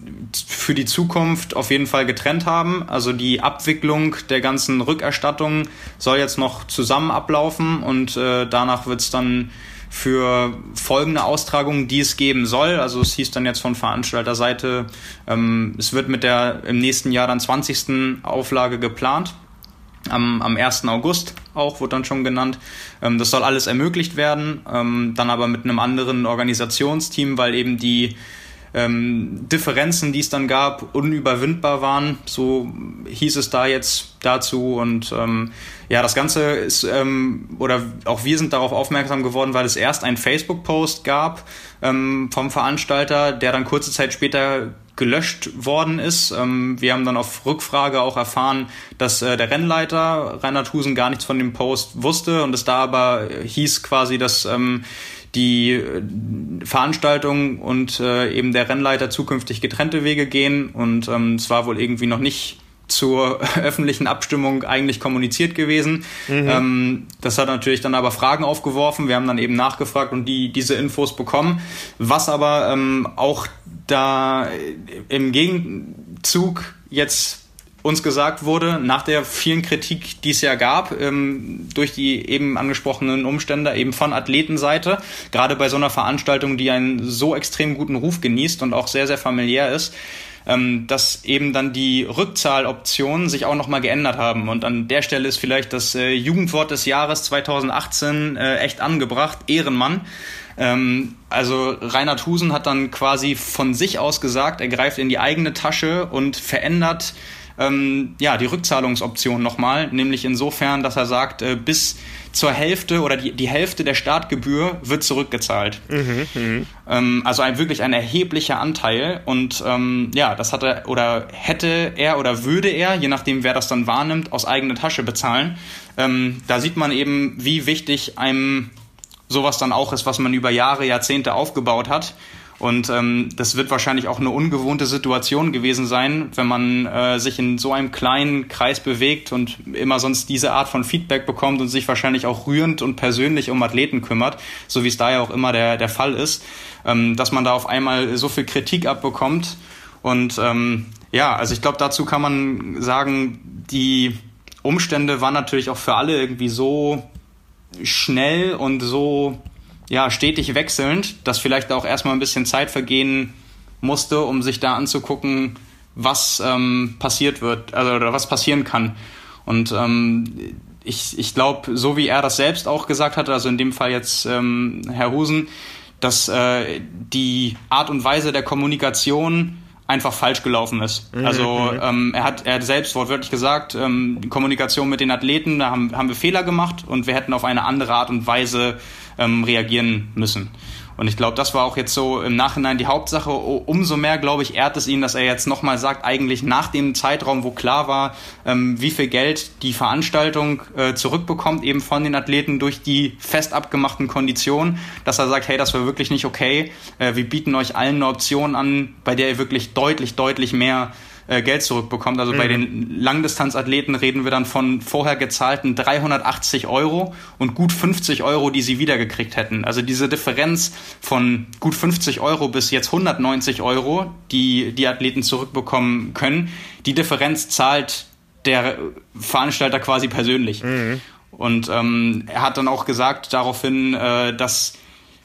für die Zukunft auf jeden Fall getrennt haben. Also die Abwicklung der ganzen Rückerstattungen soll jetzt noch zusammen ablaufen und äh, danach wird es dann für folgende Austragungen, die es geben soll. Also es hieß dann jetzt von Veranstalterseite, ähm, es wird mit der im nächsten Jahr dann 20. Auflage geplant. Am, am 1. August auch, wurde dann schon genannt. Ähm, das soll alles ermöglicht werden, ähm, dann aber mit einem anderen Organisationsteam, weil eben die ähm, Differenzen, die es dann gab, unüberwindbar waren. So hieß es da jetzt dazu. Und ähm, ja, das Ganze ist, ähm, oder auch wir sind darauf aufmerksam geworden, weil es erst einen Facebook-Post gab ähm, vom Veranstalter, der dann kurze Zeit später gelöscht worden ist. Ähm, wir haben dann auf Rückfrage auch erfahren, dass äh, der Rennleiter Reinhard Husen gar nichts von dem Post wusste und es da aber hieß quasi, dass ähm, die äh, Veranstaltung und äh, eben der Rennleiter zukünftig getrennte Wege gehen. Und ähm, es war wohl irgendwie noch nicht zur öffentlichen Abstimmung eigentlich kommuniziert gewesen. Mhm. Ähm, das hat natürlich dann aber Fragen aufgeworfen. Wir haben dann eben nachgefragt und die diese Infos bekommen. Was aber ähm, auch da im Gegenzug jetzt uns gesagt wurde, nach der vielen Kritik, die es ja gab, ähm, durch die eben angesprochenen Umstände, eben von Athletenseite, gerade bei so einer Veranstaltung, die einen so extrem guten Ruf genießt und auch sehr, sehr familiär ist, ähm, dass eben dann die Rückzahloptionen sich auch nochmal geändert haben. Und an der Stelle ist vielleicht das äh, Jugendwort des Jahres 2018 äh, echt angebracht, Ehrenmann. Ähm, also Reinhard Husen hat dann quasi von sich aus gesagt, er greift in die eigene Tasche und verändert ähm, ja, die Rückzahlungsoption nochmal, nämlich insofern, dass er sagt, äh, bis zur Hälfte oder die, die Hälfte der Startgebühr wird zurückgezahlt. Mhm, mh. ähm, also ein wirklich ein erheblicher Anteil. Und ähm, ja, das hat er oder hätte er oder würde er, je nachdem wer das dann wahrnimmt, aus eigener Tasche bezahlen. Ähm, da sieht man eben, wie wichtig einem sowas dann auch ist, was man über Jahre, Jahrzehnte aufgebaut hat. Und ähm, das wird wahrscheinlich auch eine ungewohnte Situation gewesen sein, wenn man äh, sich in so einem kleinen Kreis bewegt und immer sonst diese Art von Feedback bekommt und sich wahrscheinlich auch rührend und persönlich um Athleten kümmert, so wie es da ja auch immer der, der Fall ist, ähm, dass man da auf einmal so viel Kritik abbekommt. Und ähm, ja, also ich glaube, dazu kann man sagen, die Umstände waren natürlich auch für alle irgendwie so schnell und so ja, stetig wechselnd, dass vielleicht auch erstmal ein bisschen Zeit vergehen musste, um sich da anzugucken, was ähm, passiert wird, also oder was passieren kann. Und ähm, ich, ich glaube, so wie er das selbst auch gesagt hat, also in dem Fall jetzt ähm, Herr Husen, dass äh, die Art und Weise der Kommunikation einfach falsch gelaufen ist. Mhm, also ähm, er hat er hat selbst wortwörtlich gesagt, ähm, Kommunikation mit den Athleten, da haben, haben wir Fehler gemacht und wir hätten auf eine andere Art und Weise ähm, reagieren müssen. Und ich glaube, das war auch jetzt so im Nachhinein die Hauptsache. Umso mehr, glaube ich, ehrt es ihn, dass er jetzt nochmal sagt, eigentlich nach dem Zeitraum, wo klar war, ähm, wie viel Geld die Veranstaltung äh, zurückbekommt, eben von den Athleten durch die fest abgemachten Konditionen, dass er sagt, hey, das war wirklich nicht okay. Äh, wir bieten euch allen eine Option an, bei der ihr wirklich deutlich, deutlich mehr äh, Geld zurückbekommt. Also mhm. bei den Langdistanzathleten reden wir dann von vorher gezahlten 380 Euro und gut 50 Euro, die sie wiedergekriegt hätten. Also diese Differenz von gut 50 Euro bis jetzt 190 Euro, die die Athleten zurückbekommen können, die Differenz zahlt der Veranstalter quasi persönlich. Mhm. Und ähm, er hat dann auch gesagt daraufhin, äh, dass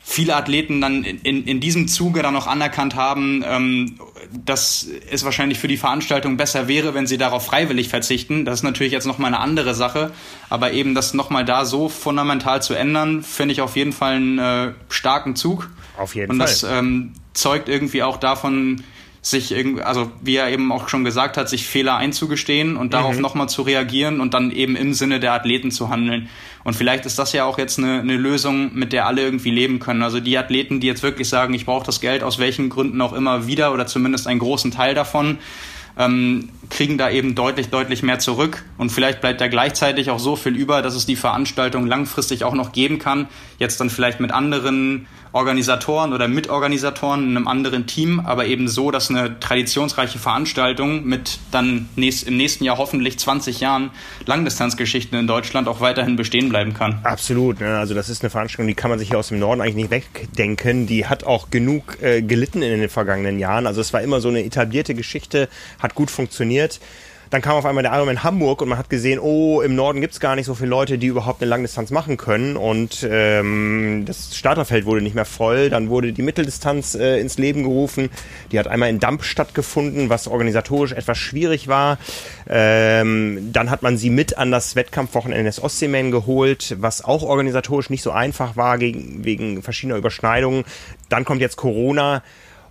viele Athleten dann in, in diesem Zuge dann auch anerkannt haben, ähm, dass es wahrscheinlich für die Veranstaltung besser wäre, wenn sie darauf freiwillig verzichten. Das ist natürlich jetzt nochmal eine andere Sache, aber eben das nochmal da so fundamental zu ändern, finde ich auf jeden Fall einen äh, starken Zug. Auf jeden Und Fall. das ähm, zeugt irgendwie auch davon, sich irgendwie, also wie er eben auch schon gesagt hat, sich Fehler einzugestehen und darauf mhm. nochmal zu reagieren und dann eben im Sinne der Athleten zu handeln. Und vielleicht ist das ja auch jetzt eine, eine Lösung, mit der alle irgendwie leben können. Also die Athleten, die jetzt wirklich sagen, ich brauche das Geld aus welchen Gründen auch immer wieder oder zumindest einen großen Teil davon, ähm, kriegen da eben deutlich, deutlich mehr zurück. Und vielleicht bleibt da gleichzeitig auch so viel über, dass es die Veranstaltung langfristig auch noch geben kann. Jetzt dann vielleicht mit anderen Organisatoren oder Mitorganisatoren in einem anderen Team, aber eben so, dass eine traditionsreiche Veranstaltung mit dann nächst, im nächsten Jahr hoffentlich 20 Jahren Langdistanzgeschichten in Deutschland auch weiterhin bestehen bleiben kann. Absolut. Ne? Also das ist eine Veranstaltung, die kann man sich hier aus dem Norden eigentlich nicht wegdenken. Die hat auch genug äh, gelitten in den vergangenen Jahren. Also es war immer so eine etablierte Geschichte, hat gut funktioniert. Dann kam auf einmal der Ironman Hamburg und man hat gesehen, oh, im Norden gibt's gar nicht so viele Leute, die überhaupt eine Langdistanz machen können. Und ähm, das Starterfeld wurde nicht mehr voll. Dann wurde die Mitteldistanz äh, ins Leben gerufen. Die hat einmal in Damp stattgefunden, was organisatorisch etwas schwierig war. Ähm, dann hat man sie mit an das Wettkampfwochenende des Ostseeman geholt, was auch organisatorisch nicht so einfach war gegen, wegen verschiedener Überschneidungen. Dann kommt jetzt Corona.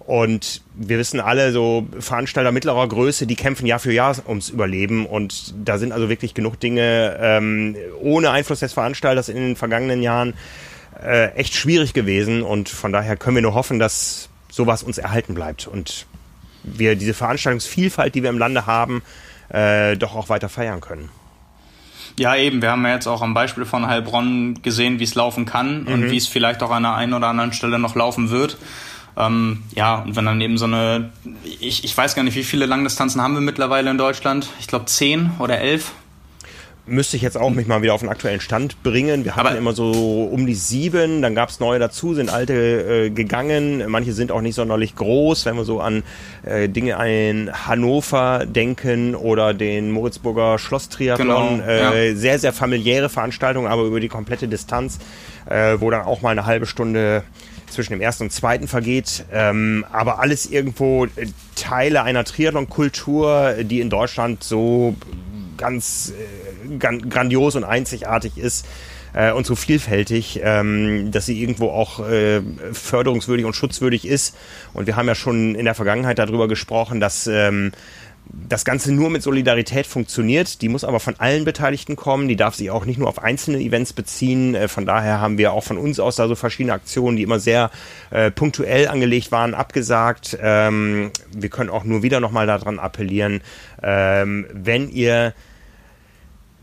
Und wir wissen alle, so Veranstalter mittlerer Größe, die kämpfen Jahr für Jahr ums Überleben. Und da sind also wirklich genug Dinge ähm, ohne Einfluss des Veranstalters in den vergangenen Jahren äh, echt schwierig gewesen. Und von daher können wir nur hoffen, dass sowas uns erhalten bleibt und wir diese Veranstaltungsvielfalt, die wir im Lande haben, äh, doch auch weiter feiern können. Ja, eben. Wir haben ja jetzt auch am Beispiel von Heilbronn gesehen, wie es laufen kann mhm. und wie es vielleicht auch an der einen oder anderen Stelle noch laufen wird. Ähm, ja, und wenn dann eben so eine, ich, ich weiß gar nicht, wie viele Langdistanzen haben wir mittlerweile in Deutschland? Ich glaube zehn oder elf. Müsste ich jetzt auch mich mal wieder auf den aktuellen Stand bringen. Wir hatten Aber immer so um die sieben, dann gab es neue dazu, sind alte äh, gegangen. Manche sind auch nicht sonderlich groß, wenn wir so an äh, Dinge in Hannover denken oder den Moritzburger Schlosstriathlon. Genau, äh, ja. Sehr, sehr familiäre Veranstaltungen, aber über die komplette Distanz, äh, wo dann auch mal eine halbe Stunde zwischen dem ersten und zweiten vergeht, ähm, aber alles irgendwo äh, Teile einer Triathlon-Kultur, die in Deutschland so ganz äh, grandios und einzigartig ist äh, und so vielfältig, ähm, dass sie irgendwo auch äh, förderungswürdig und schutzwürdig ist. Und wir haben ja schon in der Vergangenheit darüber gesprochen, dass ähm, das Ganze nur mit Solidarität funktioniert. Die muss aber von allen Beteiligten kommen. Die darf sich auch nicht nur auf einzelne Events beziehen. Äh, von daher haben wir auch von uns aus da so verschiedene Aktionen, die immer sehr äh, punktuell angelegt waren, abgesagt. Ähm, wir können auch nur wieder nochmal daran appellieren, ähm, wenn ihr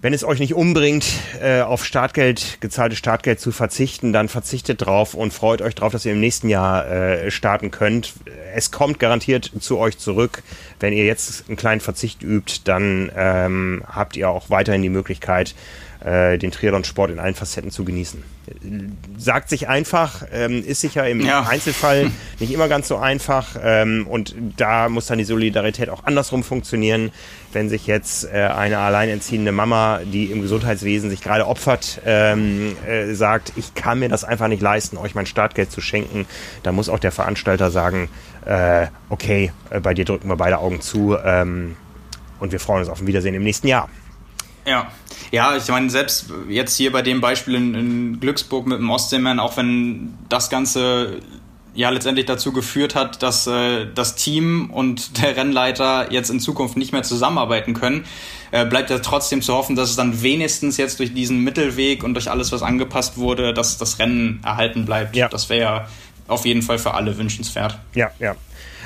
wenn es euch nicht umbringt, äh, auf Startgeld, gezahltes Startgeld zu verzichten, dann verzichtet drauf und freut euch drauf, dass ihr im nächsten Jahr äh, starten könnt. Es kommt garantiert zu euch zurück. Wenn ihr jetzt einen kleinen Verzicht übt, dann ähm, habt ihr auch weiterhin die Möglichkeit, äh, den Triathlon-Sport in allen Facetten zu genießen. Sagt sich einfach, ähm, ist sicher im ja. Einzelfall nicht immer ganz so einfach ähm, und da muss dann die Solidarität auch andersrum funktionieren. Wenn sich jetzt äh, eine alleinerziehende Mama, die im Gesundheitswesen sich gerade opfert, ähm, äh, sagt, ich kann mir das einfach nicht leisten, euch mein Startgeld zu schenken, dann muss auch der Veranstalter sagen, äh, okay, äh, bei dir drücken wir beide Augen zu ähm, und wir freuen uns auf ein Wiedersehen im nächsten Jahr. Ja. Ja, ich meine, selbst jetzt hier bei dem Beispiel in, in Glücksburg mit dem Ostseemann, auch wenn das Ganze ja letztendlich dazu geführt hat, dass äh, das Team und der Rennleiter jetzt in Zukunft nicht mehr zusammenarbeiten können, äh, bleibt ja trotzdem zu hoffen, dass es dann wenigstens jetzt durch diesen Mittelweg und durch alles, was angepasst wurde, dass das Rennen erhalten bleibt. Ja. Das wäre ja auf jeden Fall für alle wünschenswert. Ja, ja.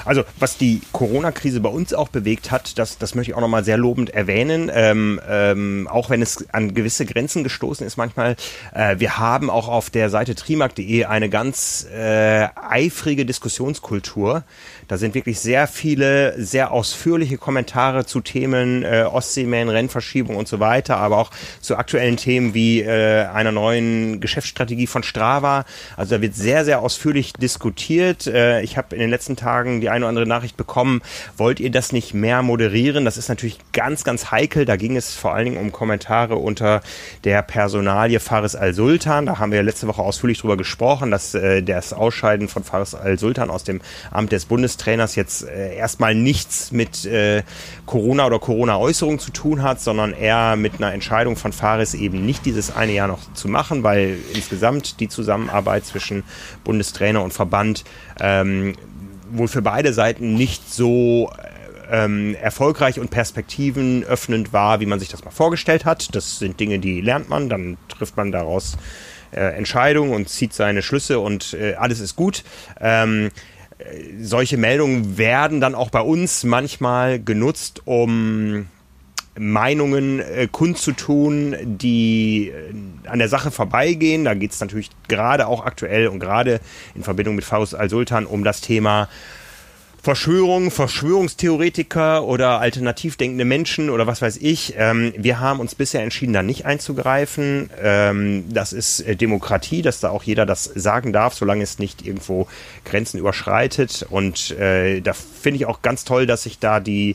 Also was die Corona-Krise bei uns auch bewegt hat, das, das möchte ich auch nochmal sehr lobend erwähnen, ähm, ähm, auch wenn es an gewisse Grenzen gestoßen ist manchmal. Äh, wir haben auch auf der Seite trimark.de eine ganz äh, eifrige Diskussionskultur. Da sind wirklich sehr viele, sehr ausführliche Kommentare zu Themen äh, Ostseeman, Rennverschiebung und so weiter, aber auch zu aktuellen Themen wie äh, einer neuen Geschäftsstrategie von Strava. Also da wird sehr, sehr ausführlich diskutiert. Äh, ich habe in den letzten Tagen die eine oder andere Nachricht bekommen, wollt ihr das nicht mehr moderieren? Das ist natürlich ganz, ganz heikel. Da ging es vor allen Dingen um Kommentare unter der Personalie Faris al-Sultan. Da haben wir letzte Woche ausführlich drüber gesprochen, dass äh, das Ausscheiden von Faris al-Sultan aus dem Amt des Bundestrainers jetzt äh, erstmal nichts mit äh, Corona oder Corona-Äußerungen zu tun hat, sondern eher mit einer Entscheidung von Faris eben nicht dieses eine Jahr noch zu machen, weil insgesamt die Zusammenarbeit zwischen Bundestrainer und Verband ähm, wohl für beide Seiten nicht so ähm, erfolgreich und perspektivenöffnend war, wie man sich das mal vorgestellt hat. Das sind Dinge, die lernt man, dann trifft man daraus äh, Entscheidungen und zieht seine Schlüsse und äh, alles ist gut. Ähm, solche Meldungen werden dann auch bei uns manchmal genutzt, um Meinungen äh, kundzutun, die äh, an der Sache vorbeigehen. Da geht es natürlich gerade auch aktuell und gerade in Verbindung mit Faust al-Sultan um das Thema Verschwörung, Verschwörungstheoretiker oder alternativ denkende Menschen oder was weiß ich. Ähm, wir haben uns bisher entschieden, da nicht einzugreifen. Ähm, das ist äh, Demokratie, dass da auch jeder das sagen darf, solange es nicht irgendwo Grenzen überschreitet. Und äh, da finde ich auch ganz toll, dass sich da die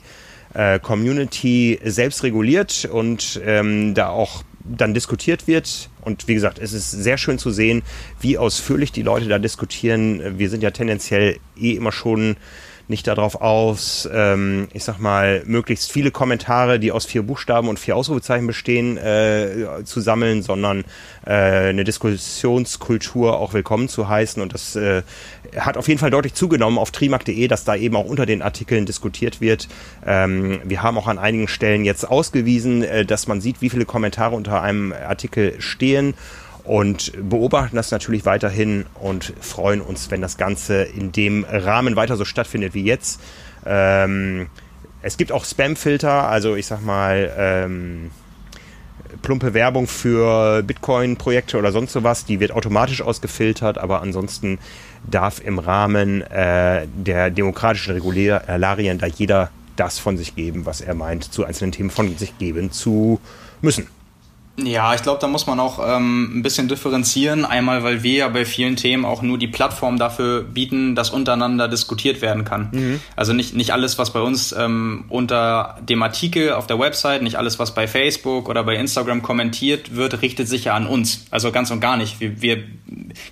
äh, Community selbst reguliert und ähm, da auch dann diskutiert wird. Und wie gesagt, es ist sehr schön zu sehen, wie ausführlich die Leute da diskutieren. Wir sind ja tendenziell eh immer schon nicht darauf aus, ähm, ich sag mal, möglichst viele Kommentare, die aus vier Buchstaben und vier Ausrufezeichen bestehen, äh, zu sammeln, sondern äh, eine Diskussionskultur auch willkommen zu heißen. Und das äh, hat auf jeden Fall deutlich zugenommen auf trimark.de, dass da eben auch unter den Artikeln diskutiert wird. Ähm, wir haben auch an einigen Stellen jetzt ausgewiesen, äh, dass man sieht, wie viele Kommentare unter einem Artikel stehen und beobachten das natürlich weiterhin und freuen uns, wenn das Ganze in dem Rahmen weiter so stattfindet wie jetzt. Ähm, es gibt auch Spam-Filter, also ich sag mal, ähm, plumpe Werbung für Bitcoin-Projekte oder sonst sowas, die wird automatisch ausgefiltert, aber ansonsten darf im Rahmen äh, der demokratischen Regularien da jeder das von sich geben, was er meint, zu einzelnen Themen von sich geben zu müssen. Ja, ich glaube, da muss man auch ähm, ein bisschen differenzieren. Einmal, weil wir ja bei vielen Themen auch nur die Plattform dafür bieten, dass untereinander diskutiert werden kann. Mhm. Also nicht, nicht alles, was bei uns ähm, unter dem Artikel auf der Website, nicht alles, was bei Facebook oder bei Instagram kommentiert wird, richtet sich ja an uns. Also ganz und gar nicht. Wir, wir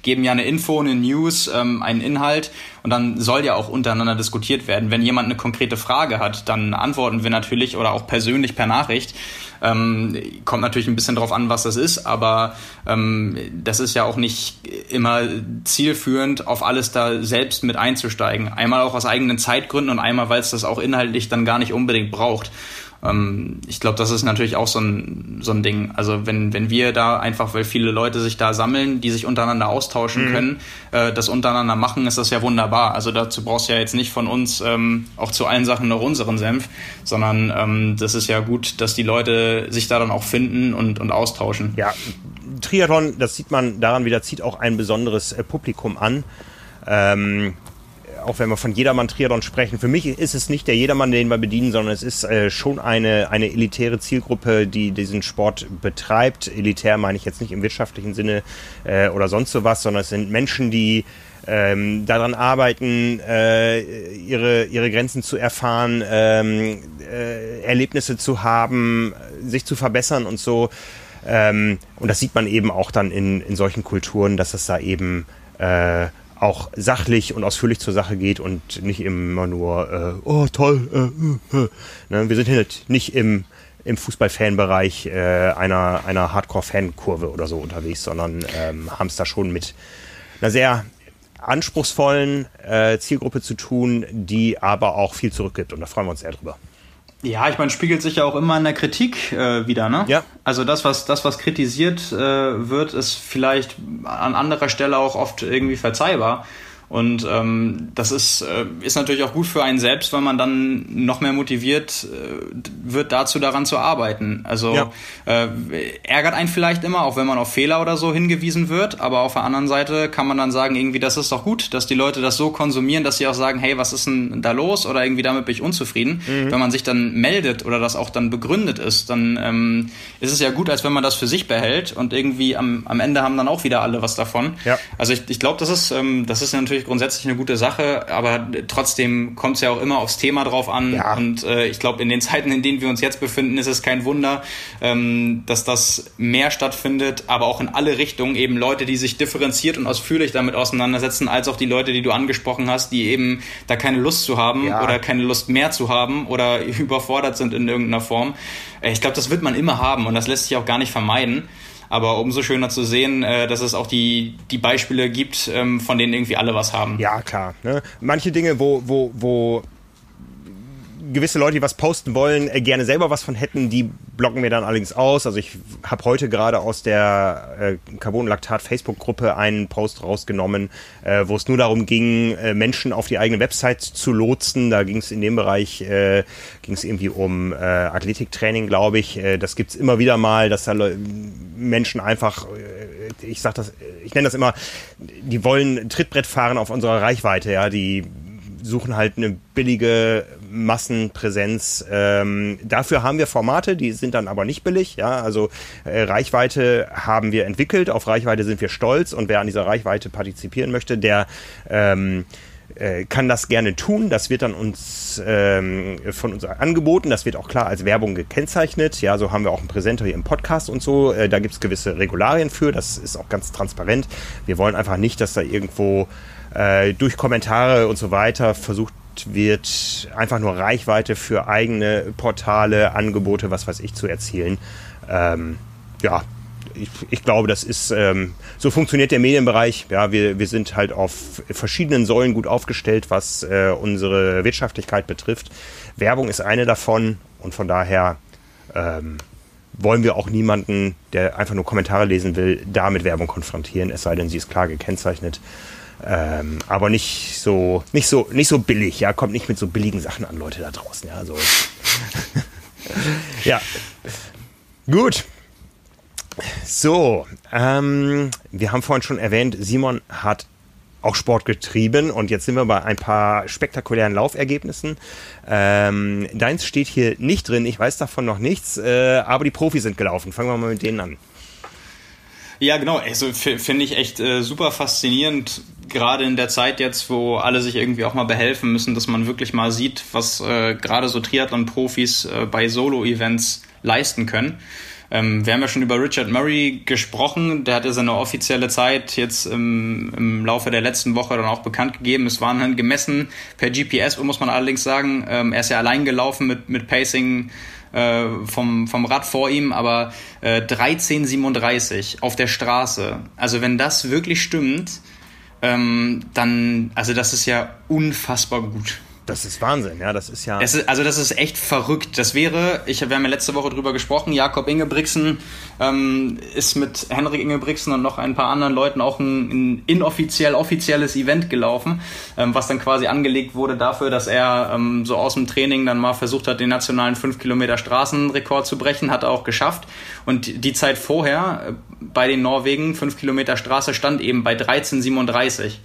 geben ja eine Info, eine News, ähm, einen Inhalt und dann soll ja auch untereinander diskutiert werden. Wenn jemand eine konkrete Frage hat, dann antworten wir natürlich oder auch persönlich per Nachricht. Ähm, kommt natürlich ein bisschen drauf an, was das ist, aber ähm, das ist ja auch nicht immer zielführend, auf alles da selbst mit einzusteigen. Einmal auch aus eigenen Zeitgründen und einmal, weil es das auch inhaltlich dann gar nicht unbedingt braucht ähm, ich glaube, das ist natürlich auch so ein, so ein Ding. Also wenn, wenn wir da einfach, weil viele Leute sich da sammeln, die sich untereinander austauschen mhm. können, äh, das untereinander machen, ist das ja wunderbar. Also dazu brauchst du ja jetzt nicht von uns ähm, auch zu allen Sachen noch unseren Senf, sondern ähm, das ist ja gut, dass die Leute sich da dann auch finden und, und austauschen. Ja, Triathlon, das sieht man daran wieder, zieht auch ein besonderes äh, Publikum an. Ähm, auch wenn wir von Jedermann Triathlon sprechen, für mich ist es nicht der Jedermann, den wir bedienen, sondern es ist äh, schon eine, eine elitäre Zielgruppe, die diesen Sport betreibt. Elitär meine ich jetzt nicht im wirtschaftlichen Sinne äh, oder sonst sowas, sondern es sind Menschen, die ähm, daran arbeiten, äh, ihre, ihre Grenzen zu erfahren, ähm, äh, Erlebnisse zu haben, sich zu verbessern und so. Ähm, und das sieht man eben auch dann in, in solchen Kulturen, dass es da eben äh, auch sachlich und ausführlich zur Sache geht und nicht immer nur, äh, oh toll, äh, äh, äh. Ne? wir sind hier nicht im, im Fußball-Fan-Bereich äh, einer, einer Hardcore-Fan-Kurve oder so unterwegs, sondern ähm, haben es da schon mit einer sehr anspruchsvollen äh, Zielgruppe zu tun, die aber auch viel zurückgibt und da freuen wir uns sehr drüber. Ja, ich meine, spiegelt sich ja auch immer in der Kritik äh, wieder, ne? Ja. Also das, was das, was kritisiert äh, wird, ist vielleicht an anderer Stelle auch oft irgendwie verzeihbar. Und ähm, das ist, äh, ist natürlich auch gut für einen selbst, weil man dann noch mehr motiviert äh, wird, dazu daran zu arbeiten. Also ja. äh, ärgert einen vielleicht immer, auch wenn man auf Fehler oder so hingewiesen wird, aber auf der anderen Seite kann man dann sagen, irgendwie, das ist doch gut, dass die Leute das so konsumieren, dass sie auch sagen, hey, was ist denn da los? Oder irgendwie damit bin ich unzufrieden. Mhm. Wenn man sich dann meldet oder das auch dann begründet ist, dann ähm, ist es ja gut, als wenn man das für sich behält und irgendwie am, am Ende haben dann auch wieder alle was davon. Ja. Also ich, ich glaube, das ist, ähm, das ist natürlich natürlich grundsätzlich eine gute Sache, aber trotzdem kommt es ja auch immer aufs Thema drauf an. Ja. Und äh, ich glaube, in den Zeiten, in denen wir uns jetzt befinden, ist es kein Wunder, ähm, dass das mehr stattfindet, aber auch in alle Richtungen eben Leute, die sich differenziert und ausführlich damit auseinandersetzen, als auch die Leute, die du angesprochen hast, die eben da keine Lust zu haben ja. oder keine Lust mehr zu haben oder überfordert sind in irgendeiner Form. Äh, ich glaube, das wird man immer haben und das lässt sich auch gar nicht vermeiden. Aber umso schöner zu sehen, äh, dass es auch die, die Beispiele gibt, ähm, von denen irgendwie alle was haben. Ja, klar. Ne? Manche Dinge, wo, wo, wo gewisse Leute, die was posten wollen, äh, gerne selber was von hätten, die blocken wir dann allerdings aus. Also ich habe heute gerade aus der äh, Carbonlaktat Facebook-Gruppe einen Post rausgenommen, äh, wo es nur darum ging, äh, Menschen auf die eigene Website zu lotsen. Da ging es in dem Bereich, äh, ging es irgendwie um äh, Athletiktraining, glaube ich. Äh, das gibt's immer wieder mal, dass da Menschen einfach, äh, ich sag das, ich nenne das immer, die wollen Trittbrett fahren auf unserer Reichweite, ja, die suchen halt eine billige Massenpräsenz. Ähm, dafür haben wir Formate, die sind dann aber nicht billig. Ja, also äh, Reichweite haben wir entwickelt. Auf Reichweite sind wir stolz und wer an dieser Reichweite partizipieren möchte, der ähm, äh, kann das gerne tun. Das wird dann uns ähm, von uns angeboten. Das wird auch klar als Werbung gekennzeichnet. Ja, so haben wir auch einen Präsenter hier im Podcast und so. Äh, da gibt es gewisse Regularien für. Das ist auch ganz transparent. Wir wollen einfach nicht, dass da irgendwo äh, durch Kommentare und so weiter versucht wird, einfach nur Reichweite für eigene Portale, Angebote, was weiß ich, zu erzielen. Ähm, ja, ich, ich, glaube, das ist, ähm, so funktioniert der Medienbereich. Ja, wir, wir sind halt auf verschiedenen Säulen gut aufgestellt, was äh, unsere Wirtschaftlichkeit betrifft. Werbung ist eine davon und von daher ähm, wollen wir auch niemanden, der einfach nur Kommentare lesen will, da mit Werbung konfrontieren, es sei denn, sie ist klar gekennzeichnet. Ähm, aber nicht so, nicht so, nicht so billig, ja, kommt nicht mit so billigen Sachen an Leute da draußen, ja, so. ja. Gut. So, ähm, wir haben vorhin schon erwähnt, Simon hat auch Sport getrieben und jetzt sind wir bei ein paar spektakulären Laufergebnissen. Ähm, deins steht hier nicht drin, ich weiß davon noch nichts, äh, aber die Profis sind gelaufen. Fangen wir mal mit denen an. Ja, genau. Also finde ich echt äh, super faszinierend, gerade in der Zeit jetzt, wo alle sich irgendwie auch mal behelfen müssen, dass man wirklich mal sieht, was äh, gerade so Triathlon-Profis äh, bei Solo-Events leisten können. Ähm, wir haben ja schon über Richard Murray gesprochen. Der hatte seine offizielle Zeit jetzt im, im Laufe der letzten Woche dann auch bekannt gegeben. Es waren dann gemessen per GPS, muss man allerdings sagen. Ähm, er ist ja allein gelaufen mit, mit Pacing äh, vom, vom Rad vor ihm, aber äh, 13,37 auf der Straße. Also wenn das wirklich stimmt, ähm, dann, also das ist ja unfassbar gut. Das ist Wahnsinn, ja, das ist ja. Ist, also das ist echt verrückt. Das wäre, ich, wir haben ja letzte Woche drüber gesprochen, Jakob Ingebrigtsen ähm, ist mit Henrik Ingebrigtsen und noch ein paar anderen Leuten auch ein, ein inoffiziell offizielles Event gelaufen, ähm, was dann quasi angelegt wurde dafür, dass er ähm, so aus dem Training dann mal versucht hat, den nationalen 5 Kilometer Straßenrekord zu brechen, hat er auch geschafft. Und die Zeit vorher äh, bei den Norwegen, 5 Kilometer Straße, stand eben bei 13,37.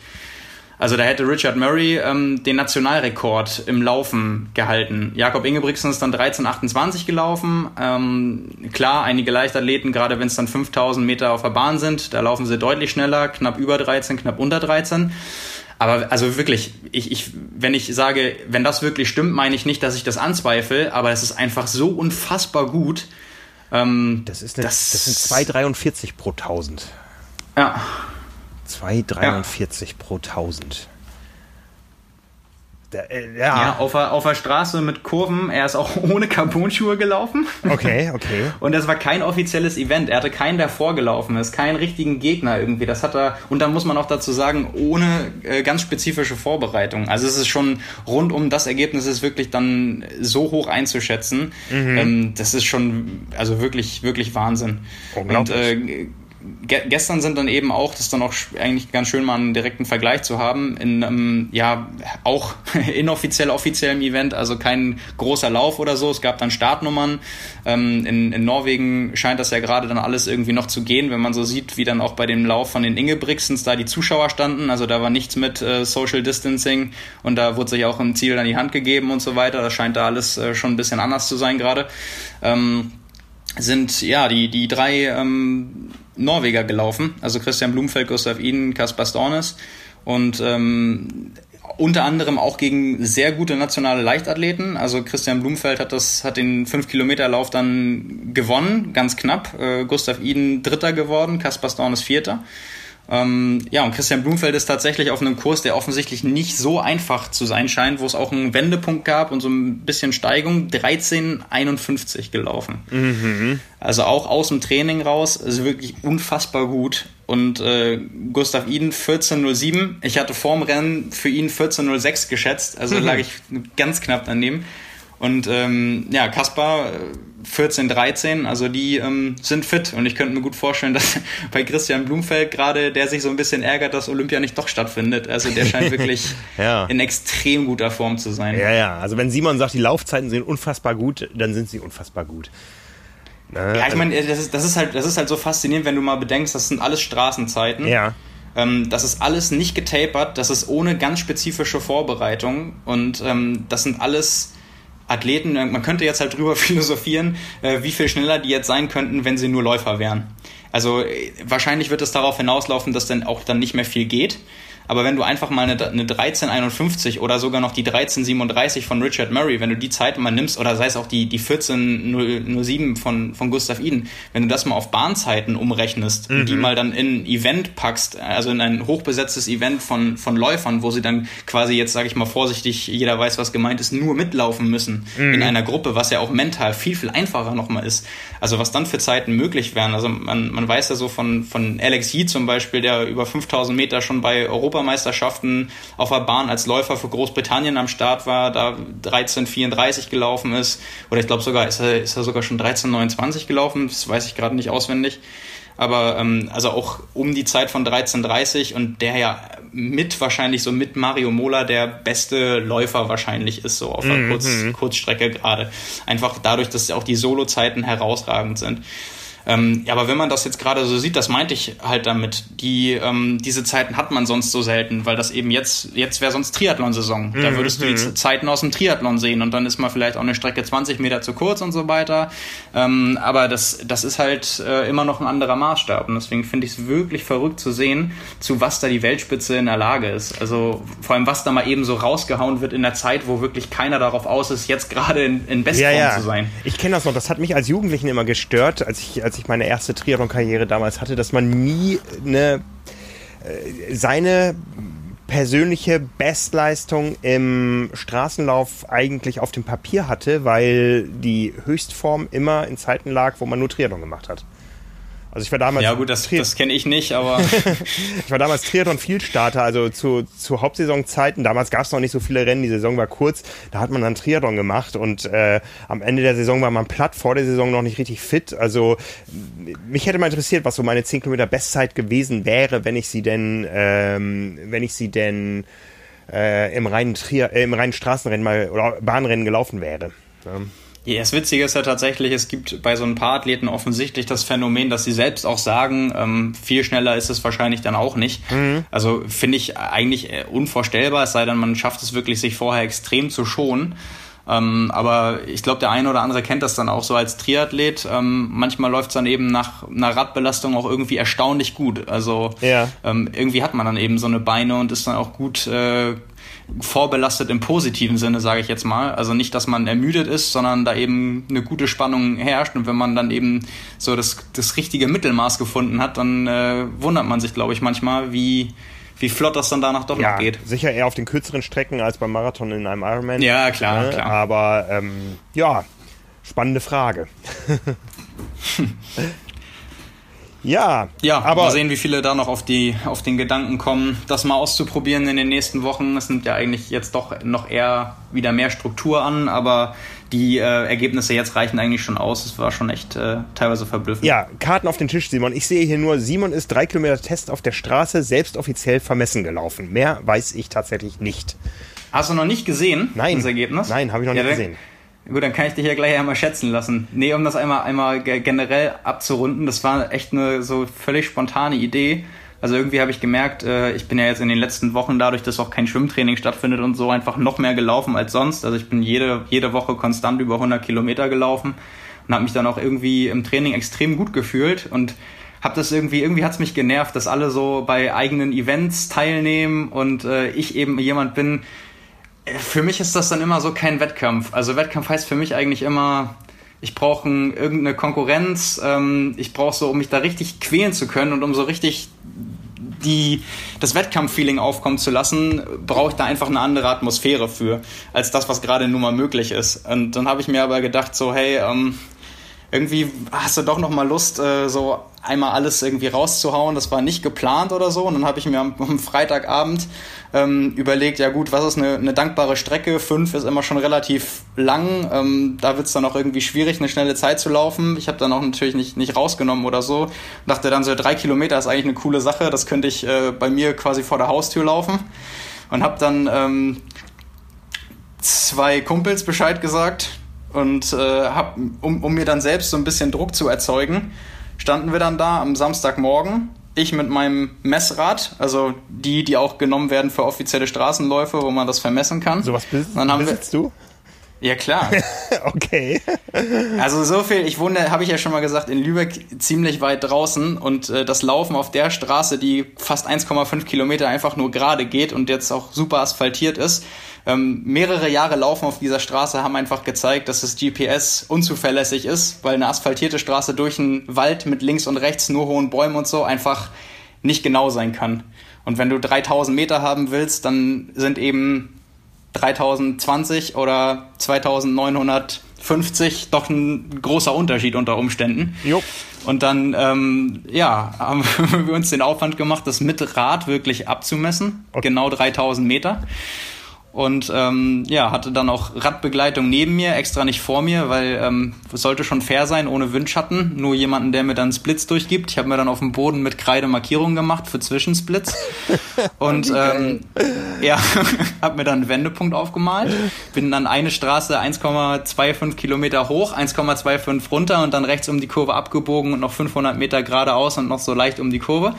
Also da hätte Richard Murray ähm, den Nationalrekord im Laufen gehalten. Jakob Ingebrigtsen ist dann 13,28 gelaufen. Ähm, klar, einige Leichtathleten, gerade wenn es dann 5000 Meter auf der Bahn sind, da laufen sie deutlich schneller, knapp über 13, knapp unter 13. Aber also wirklich, ich, ich, wenn ich sage, wenn das wirklich stimmt, meine ich nicht, dass ich das anzweifle, aber es ist einfach so unfassbar gut. Ähm, das, ist eine, das, das sind 2,43 pro 1000. Ja. 2,43 ja. pro 1000. Der, äh, ja. ja, auf, der, auf der Straße mit Kurven. Er ist auch ohne Carbon-Schuhe gelaufen. Okay, okay. Und das war kein offizielles Event. Er hatte keinen, der vorgelaufen ist, keinen richtigen Gegner irgendwie. Das hat er, und dann muss man auch dazu sagen, ohne äh, ganz spezifische Vorbereitung. Also es ist schon rund um das Ergebnis ist wirklich dann so hoch einzuschätzen. Mhm. Ähm, das ist schon, also wirklich, wirklich Wahnsinn. Und äh, ge gestern sind dann eben auch, das ist dann auch eigentlich ganz schön mal einen direkten Vergleich zu haben, in einem, ja, auch inoffiziell offiziellem Event, also kein großer Lauf oder so. Es gab dann Startnummern. Ähm, in, in Norwegen scheint das ja gerade dann alles irgendwie noch zu gehen, wenn man so sieht, wie dann auch bei dem Lauf von den Ingebrigtsens da die Zuschauer standen. Also da war nichts mit äh, Social Distancing und da wurde sich auch ein Ziel an die Hand gegeben und so weiter. Das scheint da alles äh, schon ein bisschen anders zu sein gerade. Ähm, sind ja die, die drei ähm, Norweger gelaufen, also Christian Blumfeld, Gustav Iden, Kaspar Stornes und ähm, unter anderem auch gegen sehr gute nationale Leichtathleten. Also Christian Blumfeld hat das, hat den 5-Kilometer-Lauf dann gewonnen, ganz knapp. Äh, Gustav Iden Dritter geworden, Kaspar Stornes Vierter. Ähm, ja, und Christian Blumfeld ist tatsächlich auf einem Kurs, der offensichtlich nicht so einfach zu sein scheint, wo es auch einen Wendepunkt gab und so ein bisschen Steigung, 13,51 gelaufen. Mhm. Also auch aus dem Training raus, also wirklich unfassbar gut. Und äh, Gustav Iden 14,07. Ich hatte vorm Rennen für ihn 14,06 geschätzt, also mhm. lag ich ganz knapp daneben. Und ähm, ja, Kaspar 14, 13, also die ähm, sind fit und ich könnte mir gut vorstellen, dass bei Christian Blumfeld gerade, der sich so ein bisschen ärgert, dass Olympia nicht doch stattfindet. Also der scheint wirklich ja. in extrem guter Form zu sein. Ja, ja, also wenn Simon sagt, die Laufzeiten sind unfassbar gut, dann sind sie unfassbar gut. Ne? Ja, ich meine, das ist, das, ist halt, das ist halt so faszinierend, wenn du mal bedenkst, das sind alles Straßenzeiten. Ja. Ähm, das ist alles nicht getapert, das ist ohne ganz spezifische Vorbereitung und ähm, das sind alles Athleten, äh, man könnte jetzt halt drüber philosophieren, äh, wie viel schneller die jetzt sein könnten, wenn sie nur Läufer wären. Also äh, wahrscheinlich wird es darauf hinauslaufen, dass dann auch dann nicht mehr viel geht. Aber wenn du einfach mal eine, eine 1351 oder sogar noch die 1337 von Richard Murray, wenn du die Zeit mal nimmst, oder sei es auch die, die 1407 von, von Gustav Iden, wenn du das mal auf Bahnzeiten umrechnest mhm. die mal dann in ein Event packst, also in ein hochbesetztes Event von, von Läufern, wo sie dann quasi jetzt, sage ich mal vorsichtig, jeder weiß, was gemeint ist, nur mitlaufen müssen mhm. in einer Gruppe, was ja auch mental viel, viel einfacher nochmal ist. Also was dann für Zeiten möglich wären. Also man, man weiß ja so von, von Alex Yee zum Beispiel, der über 5000 Meter schon bei Europa Europameisterschaften auf der Bahn als Läufer für Großbritannien am Start war, da 13,34 gelaufen ist. Oder ich glaube sogar, ist er, ist er sogar schon 13,29 gelaufen, das weiß ich gerade nicht auswendig. Aber ähm, also auch um die Zeit von 13,30 und der ja mit wahrscheinlich so mit Mario Mola der beste Läufer wahrscheinlich ist, so auf der mhm. Kurz, Kurzstrecke gerade. Einfach dadurch, dass auch die Solo-Zeiten herausragend sind. Ähm, aber wenn man das jetzt gerade so sieht, das meinte ich halt damit. Die, ähm, diese Zeiten hat man sonst so selten, weil das eben jetzt, jetzt wäre sonst Triathlon-Saison. Da mhm, würdest du die mhm. Zeiten aus dem Triathlon sehen und dann ist mal vielleicht auch eine Strecke 20 Meter zu kurz und so weiter. Ähm, aber das, das ist halt äh, immer noch ein anderer Maßstab. Und deswegen finde ich es wirklich verrückt zu sehen, zu was da die Weltspitze in der Lage ist. Also vor allem, was da mal eben so rausgehauen wird in der Zeit, wo wirklich keiner darauf aus ist, jetzt gerade in, in Bestform ja, ja. zu sein. Ich kenne das noch. Das hat mich als Jugendlichen immer gestört, als ich, als ich meine erste Triathlon-Karriere damals hatte, dass man nie eine, äh, seine persönliche Bestleistung im Straßenlauf eigentlich auf dem Papier hatte, weil die Höchstform immer in Zeiten lag, wo man nur Triathlon gemacht hat. Also ich war damals. Ja gut, das, das kenne ich nicht, aber. ich war damals Triathlon Vielstarter, also zu, zu Hauptsaisonzeiten. Damals gab es noch nicht so viele Rennen, die Saison war kurz. Da hat man dann Triathlon gemacht und äh, am Ende der Saison war man platt, vor der Saison noch nicht richtig fit. Also mich hätte mal interessiert, was so meine 10 Kilometer Bestzeit gewesen wäre, wenn ich sie denn, ähm, wenn ich sie denn äh, im reinen Trier, äh, im reinen Straßenrennen mal oder Bahnrennen gelaufen wäre. Ja. Ja, das Witzige ist ja tatsächlich, es gibt bei so ein paar Athleten offensichtlich das Phänomen, dass sie selbst auch sagen, ähm, viel schneller ist es wahrscheinlich dann auch nicht. Mhm. Also finde ich eigentlich äh, unvorstellbar, es sei denn, man schafft es wirklich, sich vorher extrem zu schonen. Ähm, aber ich glaube, der eine oder andere kennt das dann auch so als Triathlet. Ähm, manchmal läuft es dann eben nach einer Radbelastung auch irgendwie erstaunlich gut. Also ja. ähm, irgendwie hat man dann eben so eine Beine und ist dann auch gut, äh, vorbelastet im positiven Sinne, sage ich jetzt mal. Also nicht, dass man ermüdet ist, sondern da eben eine gute Spannung herrscht. Und wenn man dann eben so das, das richtige Mittelmaß gefunden hat, dann äh, wundert man sich, glaube ich, manchmal, wie, wie flott das dann danach doch ja, noch geht. Sicher eher auf den kürzeren Strecken als beim Marathon in einem Ironman. Ja, klar, ne? klar. Aber ähm, ja, spannende Frage. Ja, ja, aber mal sehen, wie viele da noch auf die auf den Gedanken kommen, das mal auszuprobieren in den nächsten Wochen. Es nimmt ja eigentlich jetzt doch noch eher wieder mehr Struktur an, aber die äh, Ergebnisse jetzt reichen eigentlich schon aus. Es war schon echt äh, teilweise verblüffend. Ja, Karten auf den Tisch, Simon. Ich sehe hier nur, Simon ist drei Kilometer Test auf der Straße selbst offiziell vermessen gelaufen. Mehr weiß ich tatsächlich nicht. Hast du noch nicht gesehen, Nein. das Ergebnis? Nein, habe ich noch ja, nicht gesehen. Gut, dann kann ich dich ja gleich einmal schätzen lassen. Nee, um das einmal, einmal generell abzurunden, das war echt eine so völlig spontane Idee. Also irgendwie habe ich gemerkt, äh, ich bin ja jetzt in den letzten Wochen dadurch, dass auch kein Schwimmtraining stattfindet und so einfach noch mehr gelaufen als sonst. Also ich bin jede, jede Woche konstant über 100 Kilometer gelaufen und habe mich dann auch irgendwie im Training extrem gut gefühlt und habe das irgendwie, irgendwie hat's mich genervt, dass alle so bei eigenen Events teilnehmen und äh, ich eben jemand bin, für mich ist das dann immer so kein Wettkampf. Also Wettkampf heißt für mich eigentlich immer, ich brauche irgendeine Konkurrenz, ähm, ich brauche so, um mich da richtig quälen zu können und um so richtig die, das Wettkampffeeling aufkommen zu lassen, brauche ich da einfach eine andere Atmosphäre für, als das, was gerade nun mal möglich ist. Und dann habe ich mir aber gedacht, so, hey, ähm, irgendwie hast du doch noch mal Lust, äh, so einmal alles irgendwie rauszuhauen. Das war nicht geplant oder so. Und dann habe ich mir am, am Freitagabend ähm, überlegt, ja gut, was ist eine, eine dankbare Strecke? Fünf ist immer schon relativ lang. Ähm, da wird es dann auch irgendwie schwierig, eine schnelle Zeit zu laufen. Ich habe dann auch natürlich nicht, nicht rausgenommen oder so. Dachte dann so, drei Kilometer ist eigentlich eine coole Sache. Das könnte ich äh, bei mir quasi vor der Haustür laufen. Und habe dann ähm, zwei Kumpels Bescheid gesagt, und äh, hab, um, um mir dann selbst so ein bisschen Druck zu erzeugen, standen wir dann da am Samstagmorgen. Ich mit meinem Messrad, also die, die auch genommen werden für offizielle Straßenläufe, wo man das vermessen kann. So was besitzt, dann haben besitzt wir, du? Ja, klar. okay. also so viel, ich wohne, habe ich ja schon mal gesagt, in Lübeck ziemlich weit draußen und äh, das Laufen auf der Straße, die fast 1,5 Kilometer einfach nur gerade geht und jetzt auch super asphaltiert ist, ähm, mehrere Jahre Laufen auf dieser Straße haben einfach gezeigt, dass das GPS unzuverlässig ist, weil eine asphaltierte Straße durch einen Wald mit links und rechts nur hohen Bäumen und so einfach nicht genau sein kann. Und wenn du 3000 Meter haben willst, dann sind eben 3020 oder 2950 doch ein großer Unterschied unter Umständen. Jo. Und dann, ähm, ja, haben wir uns den Aufwand gemacht, das mit Rad wirklich abzumessen. Okay. Genau 3000 Meter und ähm, ja, hatte dann auch Radbegleitung neben mir, extra nicht vor mir, weil ähm, es sollte schon fair sein, ohne Windschatten. Nur jemanden, der mir dann Splits durchgibt. Ich habe mir dann auf dem Boden mit Kreide Markierungen gemacht für Zwischensplits. Und ähm, ja, habe mir dann einen Wendepunkt aufgemalt. Bin dann eine Straße 1,25 Kilometer hoch, 1,25 runter und dann rechts um die Kurve abgebogen und noch 500 Meter geradeaus und noch so leicht um die Kurve.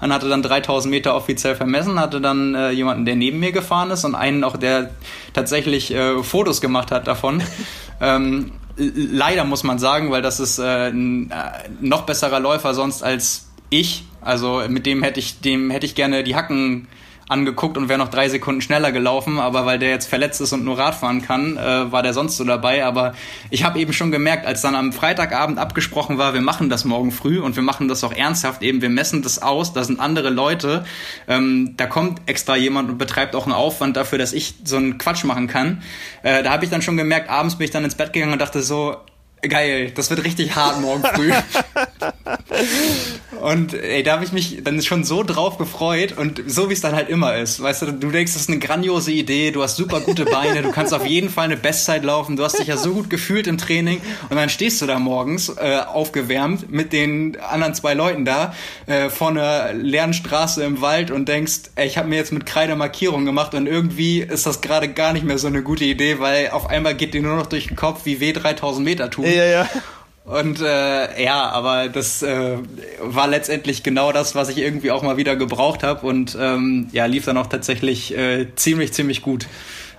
Und hatte dann 3000 Meter offiziell vermessen, hatte dann äh, jemanden, der neben mir gefahren ist und einen auch der tatsächlich äh, Fotos gemacht hat davon. ähm, leider muss man sagen, weil das ist äh, ein äh, noch besserer Läufer sonst als ich. Also mit dem hätte ich, dem hätte ich gerne die Hacken angeguckt und wäre noch drei Sekunden schneller gelaufen, aber weil der jetzt verletzt ist und nur Radfahren kann, äh, war der sonst so dabei. Aber ich habe eben schon gemerkt, als dann am Freitagabend abgesprochen war, wir machen das morgen früh und wir machen das auch ernsthaft, eben wir messen das aus, da sind andere Leute, ähm, da kommt extra jemand und betreibt auch einen Aufwand dafür, dass ich so einen Quatsch machen kann. Äh, da habe ich dann schon gemerkt, abends bin ich dann ins Bett gegangen und dachte so, Geil, das wird richtig hart morgen früh. und ey, da habe ich mich dann schon so drauf gefreut und so wie es dann halt immer ist. Weißt du, du denkst, das ist eine grandiose Idee, du hast super gute Beine, du kannst auf jeden Fall eine Bestzeit laufen, du hast dich ja so gut gefühlt im Training und dann stehst du da morgens äh, aufgewärmt mit den anderen zwei Leuten da äh, vor einer leeren Straße im Wald und denkst, ey, ich habe mir jetzt mit Kreide Markierung gemacht und irgendwie ist das gerade gar nicht mehr so eine gute Idee, weil auf einmal geht dir nur noch durch den Kopf, wie weh 3000 Meter tun. Ja, ja. Und äh, ja, aber das äh, war letztendlich genau das, was ich irgendwie auch mal wieder gebraucht habe und ähm, ja, lief dann auch tatsächlich äh, ziemlich, ziemlich gut.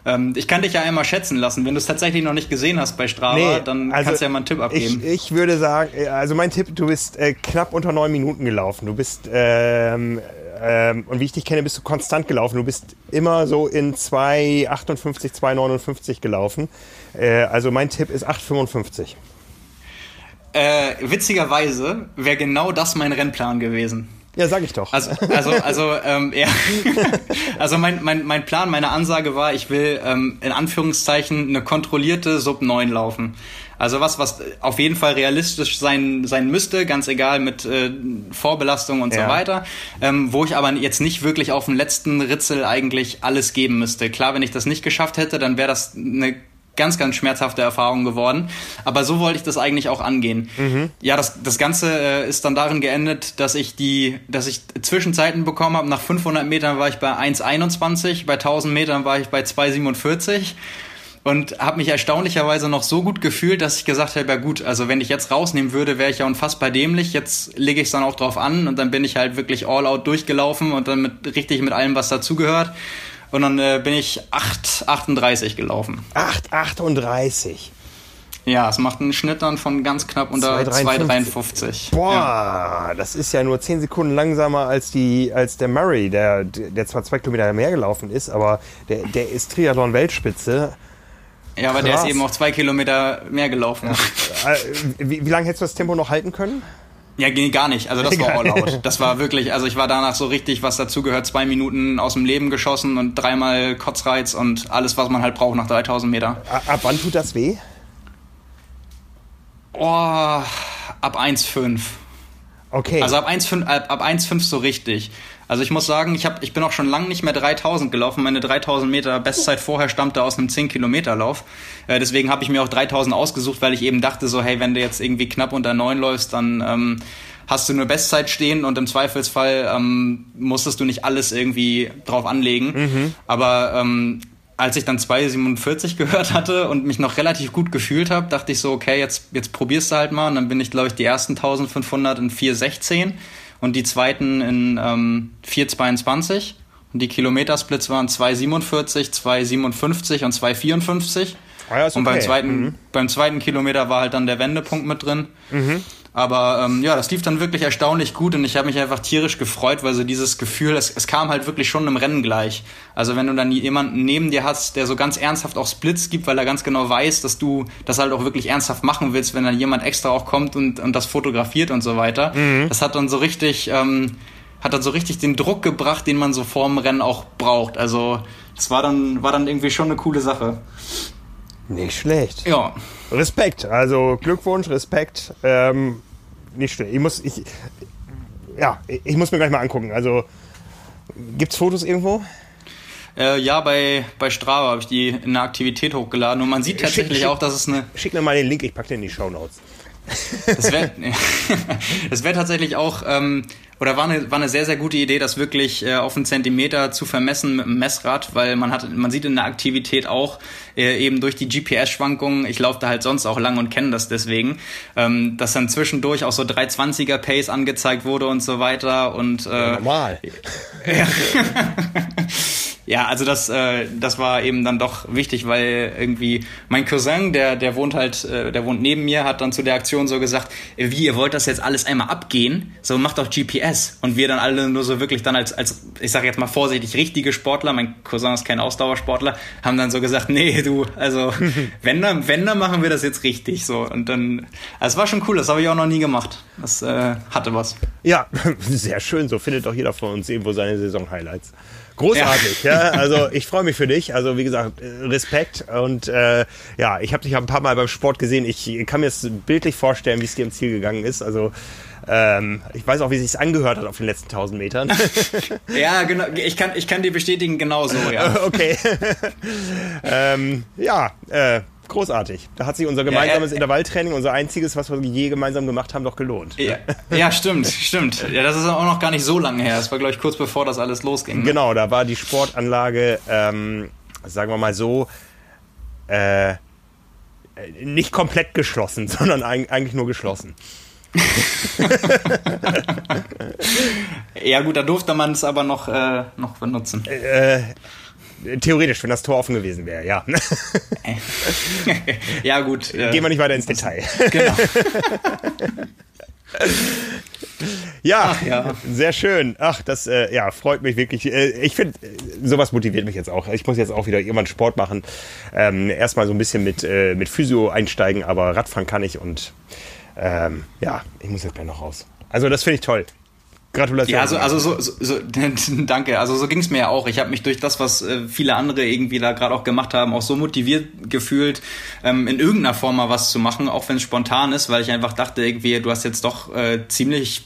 Ähm, ich kann dich ja einmal schätzen lassen. Wenn du es tatsächlich noch nicht gesehen hast bei Strava, nee, dann also kannst du ja mal einen Tipp abgeben. Ich, ich würde sagen, äh, also mein Tipp, du bist äh, knapp unter neun Minuten gelaufen. Du bist ähm, ähm, und wie ich dich kenne, bist du konstant gelaufen. Du bist immer so in 2,58, 2,59 gelaufen. Äh, also mein Tipp ist 8,55. Äh, witzigerweise wäre genau das mein Rennplan gewesen. Ja, sag ich doch. Also, also, also, ähm, ja. also mein, mein, mein Plan, meine Ansage war, ich will ähm, in Anführungszeichen eine kontrollierte Sub 9 laufen. Also was, was auf jeden Fall realistisch sein, sein müsste, ganz egal mit äh, Vorbelastung und ja. so weiter, ähm, wo ich aber jetzt nicht wirklich auf dem letzten Ritzel eigentlich alles geben müsste. Klar, wenn ich das nicht geschafft hätte, dann wäre das eine ganz, ganz schmerzhafte Erfahrung geworden. Aber so wollte ich das eigentlich auch angehen. Mhm. Ja, das, das Ganze äh, ist dann darin geendet, dass ich die, dass ich Zwischenzeiten bekommen habe. Nach 500 Metern war ich bei 1,21, bei 1000 Metern war ich bei 2,47 und habe mich erstaunlicherweise noch so gut gefühlt, dass ich gesagt habe, ja gut, also wenn ich jetzt rausnehmen würde, wäre ich ja unfassbar dämlich. Jetzt lege ich es dann auch drauf an und dann bin ich halt wirklich all out durchgelaufen und dann mit richtig mit allem, was dazugehört. Und dann äh, bin ich 8,38 gelaufen. 8,38? Ja, es macht einen Schnitt dann von ganz knapp unter 2,53. Boah, ja. das ist ja nur 10 Sekunden langsamer als, die, als der Murray, der, der zwar zwei Kilometer mehr gelaufen ist, aber der, der ist Triathlon-Weltspitze. Ja, aber Krass. der ist eben auch zwei Kilometer mehr gelaufen. Ja. Äh, wie, wie lange hättest du das Tempo noch halten können? Ja, gar nicht. Also das war all out. Das war wirklich, also ich war danach so richtig, was dazugehört, zwei Minuten aus dem Leben geschossen und dreimal Kotzreiz und alles, was man halt braucht nach 3000 Meter. Ab wann tut das weh? Oh, ab 1,5. Okay. Also ab 1,5 ab, ab 1,5 so richtig. Also ich muss sagen, ich, hab, ich bin auch schon lange nicht mehr 3000 gelaufen. Meine 3000 Meter Bestzeit vorher stammte aus einem 10 Kilometer Lauf. Äh, deswegen habe ich mir auch 3000 ausgesucht, weil ich eben dachte so, hey, wenn du jetzt irgendwie knapp unter 9 läufst, dann ähm, hast du nur Bestzeit stehen und im Zweifelsfall ähm, musstest du nicht alles irgendwie drauf anlegen. Mhm. Aber ähm, als ich dann 2,47 gehört hatte und mich noch relativ gut gefühlt habe, dachte ich so, okay, jetzt, jetzt probierst du halt mal. Und dann bin ich, glaube ich, die ersten 1500 in 4,16 und die zweiten in ähm, 4,22. Und die Kilometersplits waren 2,47, 2,57 und 2,54. Ah, ja, okay. Und beim zweiten, mhm. beim zweiten Kilometer war halt dann der Wendepunkt mit drin. Mhm. Aber ähm, ja, das lief dann wirklich erstaunlich gut und ich habe mich einfach tierisch gefreut, weil so dieses Gefühl, es, es kam halt wirklich schon im Rennen gleich. Also wenn du dann jemanden neben dir hast, der so ganz ernsthaft auch Splits gibt, weil er ganz genau weiß, dass du das halt auch wirklich ernsthaft machen willst, wenn dann jemand extra auch kommt und, und das fotografiert und so weiter. Mhm. Das hat dann so richtig, ähm, hat dann so richtig den Druck gebracht, den man so vorm Rennen auch braucht. Also das war dann, war dann irgendwie schon eine coole Sache. Nicht schlecht. Ja. Respekt, also Glückwunsch, Respekt. Ähm, nicht schlecht. Ich muss, ich, ja, ich muss mir gleich mal angucken. Also, gibt es Fotos irgendwo? Äh, ja, bei, bei Strava habe ich die in einer Aktivität hochgeladen und man sieht tatsächlich schick, auch, dass es eine. Schick mir mal den Link, ich packe den in die Show Notes. Das wäre wär tatsächlich auch, ähm, oder war eine, war eine sehr, sehr gute Idee, das wirklich äh, auf einen Zentimeter zu vermessen mit dem Messrad, weil man hat, man sieht in der Aktivität auch äh, eben durch die GPS-Schwankungen, ich laufe da halt sonst auch lang und kenne das deswegen, ähm, dass dann zwischendurch auch so 320er Pace angezeigt wurde und so weiter und äh, ja, normal. Ja. Ja, also das, äh, das war eben dann doch wichtig, weil irgendwie mein Cousin, der, der wohnt halt, äh, der wohnt neben mir, hat dann zu der Aktion so gesagt, wie, ihr wollt das jetzt alles einmal abgehen? So, macht doch GPS. Und wir dann alle nur so wirklich dann als, als ich sage jetzt mal vorsichtig, richtige Sportler, mein Cousin ist kein Ausdauersportler, haben dann so gesagt, nee, du, also wenn dann, wenn dann machen wir das jetzt richtig. So. Und dann, also es war schon cool, das habe ich auch noch nie gemacht. Das äh, hatte was. Ja, sehr schön. So findet doch jeder von uns irgendwo seine Saison-Highlights. Großartig, ja. ja. Also ich freue mich für dich. Also wie gesagt, Respekt. Und äh, ja, ich habe dich ein paar Mal beim Sport gesehen. Ich kann mir das bildlich vorstellen, wie es dir im Ziel gegangen ist. Also ähm, ich weiß auch, wie es sich angehört hat auf den letzten 1000 Metern. ja, genau. Ich kann, ich kann dir bestätigen, genauso, ja. okay. ähm, ja, äh, großartig. Da hat sich unser gemeinsames ja, ja, Intervalltraining, unser einziges, was wir je gemeinsam gemacht haben, doch gelohnt. Ja, ja stimmt, stimmt. Ja, das ist auch noch gar nicht so lange her. Das war, glaube ich, kurz bevor das alles losging. Ne? Genau, da war die Sportanlage, ähm, sagen wir mal so, äh, nicht komplett geschlossen, sondern eigentlich nur geschlossen. ja gut, da durfte man es aber noch, äh, noch benutzen. Äh, Theoretisch, wenn das Tor offen gewesen wäre, ja. ja, gut. Äh, Gehen wir nicht weiter ins Detail. Genau. ja, Ach, ja, sehr schön. Ach, das äh, ja, freut mich wirklich. Äh, ich finde, sowas motiviert mich jetzt auch. Ich muss jetzt auch wieder irgendwann Sport machen. Ähm, erstmal so ein bisschen mit, äh, mit Physio einsteigen, aber Radfahren kann ich und ähm, ja, ich muss jetzt gleich noch raus. Also das finde ich toll. Gratulation. Ja, also, also so, so, so danke. Also so ging es mir ja auch. Ich habe mich durch das, was äh, viele andere irgendwie da gerade auch gemacht haben, auch so motiviert gefühlt, ähm, in irgendeiner Form mal was zu machen, auch wenn es spontan ist, weil ich einfach dachte, irgendwie, du hast jetzt doch äh, ziemlich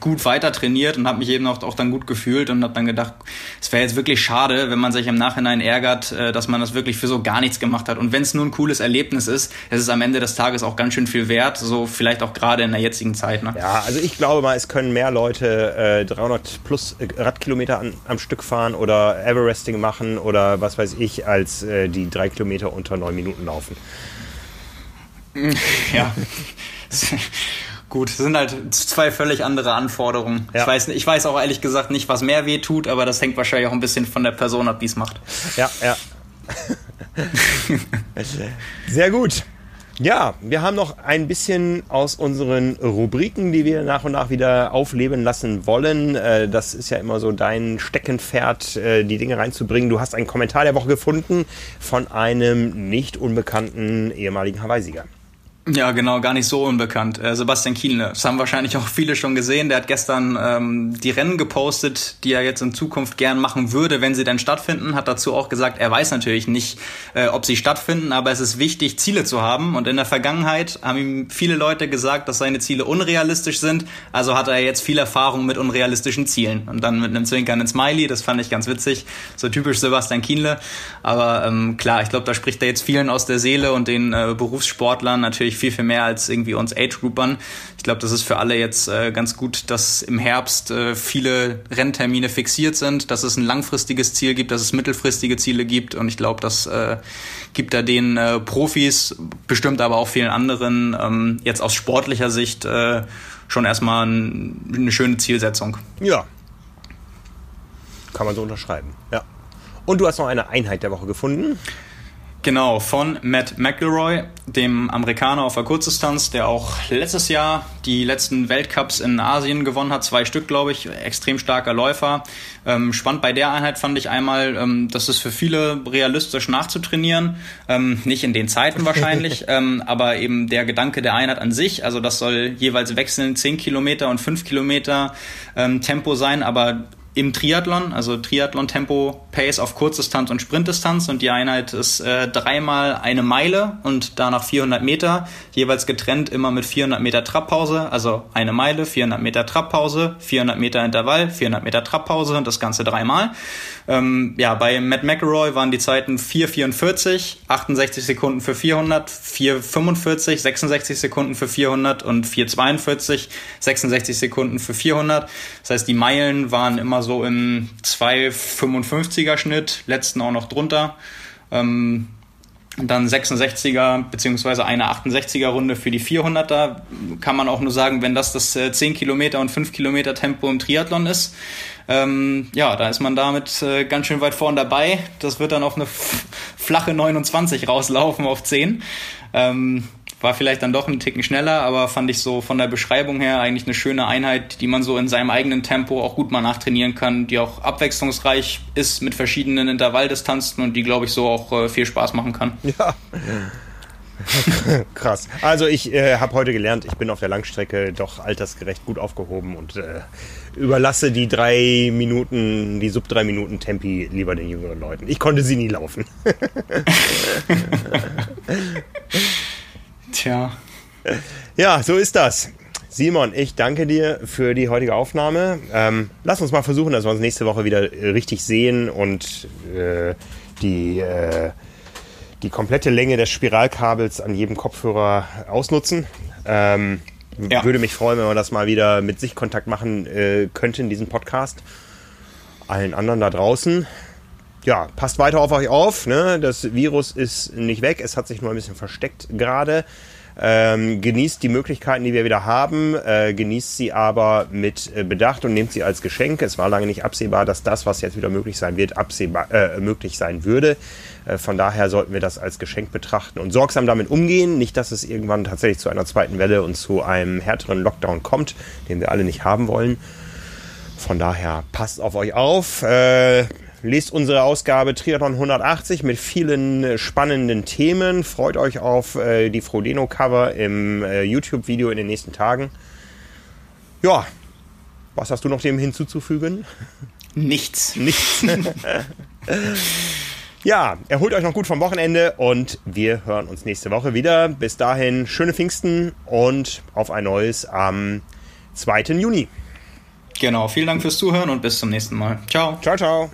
gut weiter trainiert und habe mich eben auch, auch dann gut gefühlt und habe dann gedacht, es wäre jetzt wirklich schade, wenn man sich im Nachhinein ärgert, äh, dass man das wirklich für so gar nichts gemacht hat. Und wenn es nur ein cooles Erlebnis ist, es ist am Ende des Tages auch ganz schön viel wert, so vielleicht auch gerade in der jetzigen Zeit. Ne? Ja, also ich glaube mal, es können mehr Leute äh, 300 plus äh, Radkilometer an, am Stück fahren oder Everesting machen oder was weiß ich, als äh, die drei Kilometer unter neun Minuten laufen. Ja. Gut, das sind halt zwei völlig andere Anforderungen. Ja. Ich, weiß, ich weiß auch ehrlich gesagt nicht, was mehr weh tut, aber das hängt wahrscheinlich auch ein bisschen von der Person ab, die es macht. Ja, ja. Sehr gut. Ja, wir haben noch ein bisschen aus unseren Rubriken, die wir nach und nach wieder aufleben lassen wollen. Äh, das ist ja immer so dein Steckenpferd, äh, die Dinge reinzubringen. Du hast einen Kommentar der Woche gefunden von einem nicht unbekannten ehemaligen Hawaii-Sieger. Ja, genau, gar nicht so unbekannt. Äh, Sebastian Kienle. Das haben wahrscheinlich auch viele schon gesehen. Der hat gestern ähm, die Rennen gepostet, die er jetzt in Zukunft gern machen würde, wenn sie denn stattfinden. Hat dazu auch gesagt, er weiß natürlich nicht, äh, ob sie stattfinden, aber es ist wichtig, Ziele zu haben. Und in der Vergangenheit haben ihm viele Leute gesagt, dass seine Ziele unrealistisch sind. Also hat er jetzt viel Erfahrung mit unrealistischen Zielen. Und dann mit einem zwinkernden Smiley, das fand ich ganz witzig. So typisch Sebastian Kienle. Aber ähm, klar, ich glaube, da spricht er jetzt vielen aus der Seele und den äh, Berufssportlern natürlich viel, viel mehr als irgendwie uns Age-Groupern. Ich glaube, das ist für alle jetzt äh, ganz gut, dass im Herbst äh, viele Renntermine fixiert sind, dass es ein langfristiges Ziel gibt, dass es mittelfristige Ziele gibt und ich glaube, das äh, gibt da den äh, Profis, bestimmt aber auch vielen anderen, ähm, jetzt aus sportlicher Sicht äh, schon erstmal ein, eine schöne Zielsetzung. Ja. Kann man so unterschreiben, ja. Und du hast noch eine Einheit der Woche gefunden. Genau, von Matt McElroy, dem Amerikaner auf der Kurzdistanz, der auch letztes Jahr die letzten Weltcups in Asien gewonnen hat, zwei Stück, glaube ich, extrem starker Läufer. Ähm, spannend bei der Einheit fand ich einmal, ähm, dass es für viele realistisch nachzutrainieren, ähm, nicht in den Zeiten wahrscheinlich, ähm, aber eben der Gedanke der Einheit an sich, also das soll jeweils wechseln, 10 Kilometer und 5 Kilometer ähm, Tempo sein, aber im Triathlon, also Triathlon-Tempo, Pace auf Kurzdistanz und Sprintdistanz und die Einheit ist äh, dreimal eine Meile und danach 400 Meter, jeweils getrennt immer mit 400 Meter Trabpause, also eine Meile, 400 Meter Trabpause, 400 Meter Intervall, 400 Meter Trabpause und das Ganze dreimal. Ähm, ja, bei Matt McElroy waren die Zeiten 4,44, 68 Sekunden für 400, 4,45, 66 Sekunden für 400 und 4,42, 66 Sekunden für 400. Das heißt, die Meilen waren immer so im 2,55er Schnitt, letzten auch noch drunter. Ähm, dann 66er beziehungsweise eine 68er Runde für die 400er. Kann man auch nur sagen, wenn das das 10 äh, Kilometer und 5 Kilometer Tempo im Triathlon ist. Ähm, ja, da ist man damit äh, ganz schön weit vorn dabei. Das wird dann auf eine flache 29 rauslaufen auf 10. Ähm, war vielleicht dann doch einen Ticken schneller, aber fand ich so von der Beschreibung her eigentlich eine schöne Einheit, die man so in seinem eigenen Tempo auch gut mal nachtrainieren kann, die auch abwechslungsreich ist mit verschiedenen Intervalldistanzen und die, glaube ich, so auch äh, viel Spaß machen kann. Ja. Krass. Also ich äh, habe heute gelernt, ich bin auf der Langstrecke doch altersgerecht gut aufgehoben und äh, überlasse die drei Minuten, die sub drei Minuten Tempi lieber den jüngeren Leuten. Ich konnte sie nie laufen. Tja. Ja, so ist das. Simon, ich danke dir für die heutige Aufnahme. Ähm, lass uns mal versuchen, dass wir uns nächste Woche wieder richtig sehen und äh, die, äh, die komplette Länge des Spiralkabels an jedem Kopfhörer ausnutzen. Ähm, ja. Würde mich freuen, wenn wir das mal wieder mit sich Kontakt machen äh, könnten, diesen Podcast. Allen anderen da draußen. Ja, passt weiter auf euch auf. Ne? Das Virus ist nicht weg, es hat sich nur ein bisschen versteckt gerade. Ähm, genießt die Möglichkeiten, die wir wieder haben, äh, genießt sie aber mit äh, Bedacht und nehmt sie als Geschenk. Es war lange nicht absehbar, dass das, was jetzt wieder möglich sein wird, absehbar äh, möglich sein würde. Äh, von daher sollten wir das als Geschenk betrachten und sorgsam damit umgehen. Nicht, dass es irgendwann tatsächlich zu einer zweiten Welle und zu einem härteren Lockdown kommt, den wir alle nicht haben wollen. Von daher passt auf euch auf. Lest unsere Ausgabe Triathlon 180 mit vielen äh, spannenden Themen. Freut euch auf äh, die Frodeno-Cover im äh, YouTube-Video in den nächsten Tagen. Ja, was hast du noch dem hinzuzufügen? Nichts. Nichts. ja, erholt euch noch gut vom Wochenende und wir hören uns nächste Woche wieder. Bis dahin schöne Pfingsten und auf ein neues am 2. Juni. Genau, vielen Dank fürs Zuhören und bis zum nächsten Mal. Ciao. Ciao, ciao.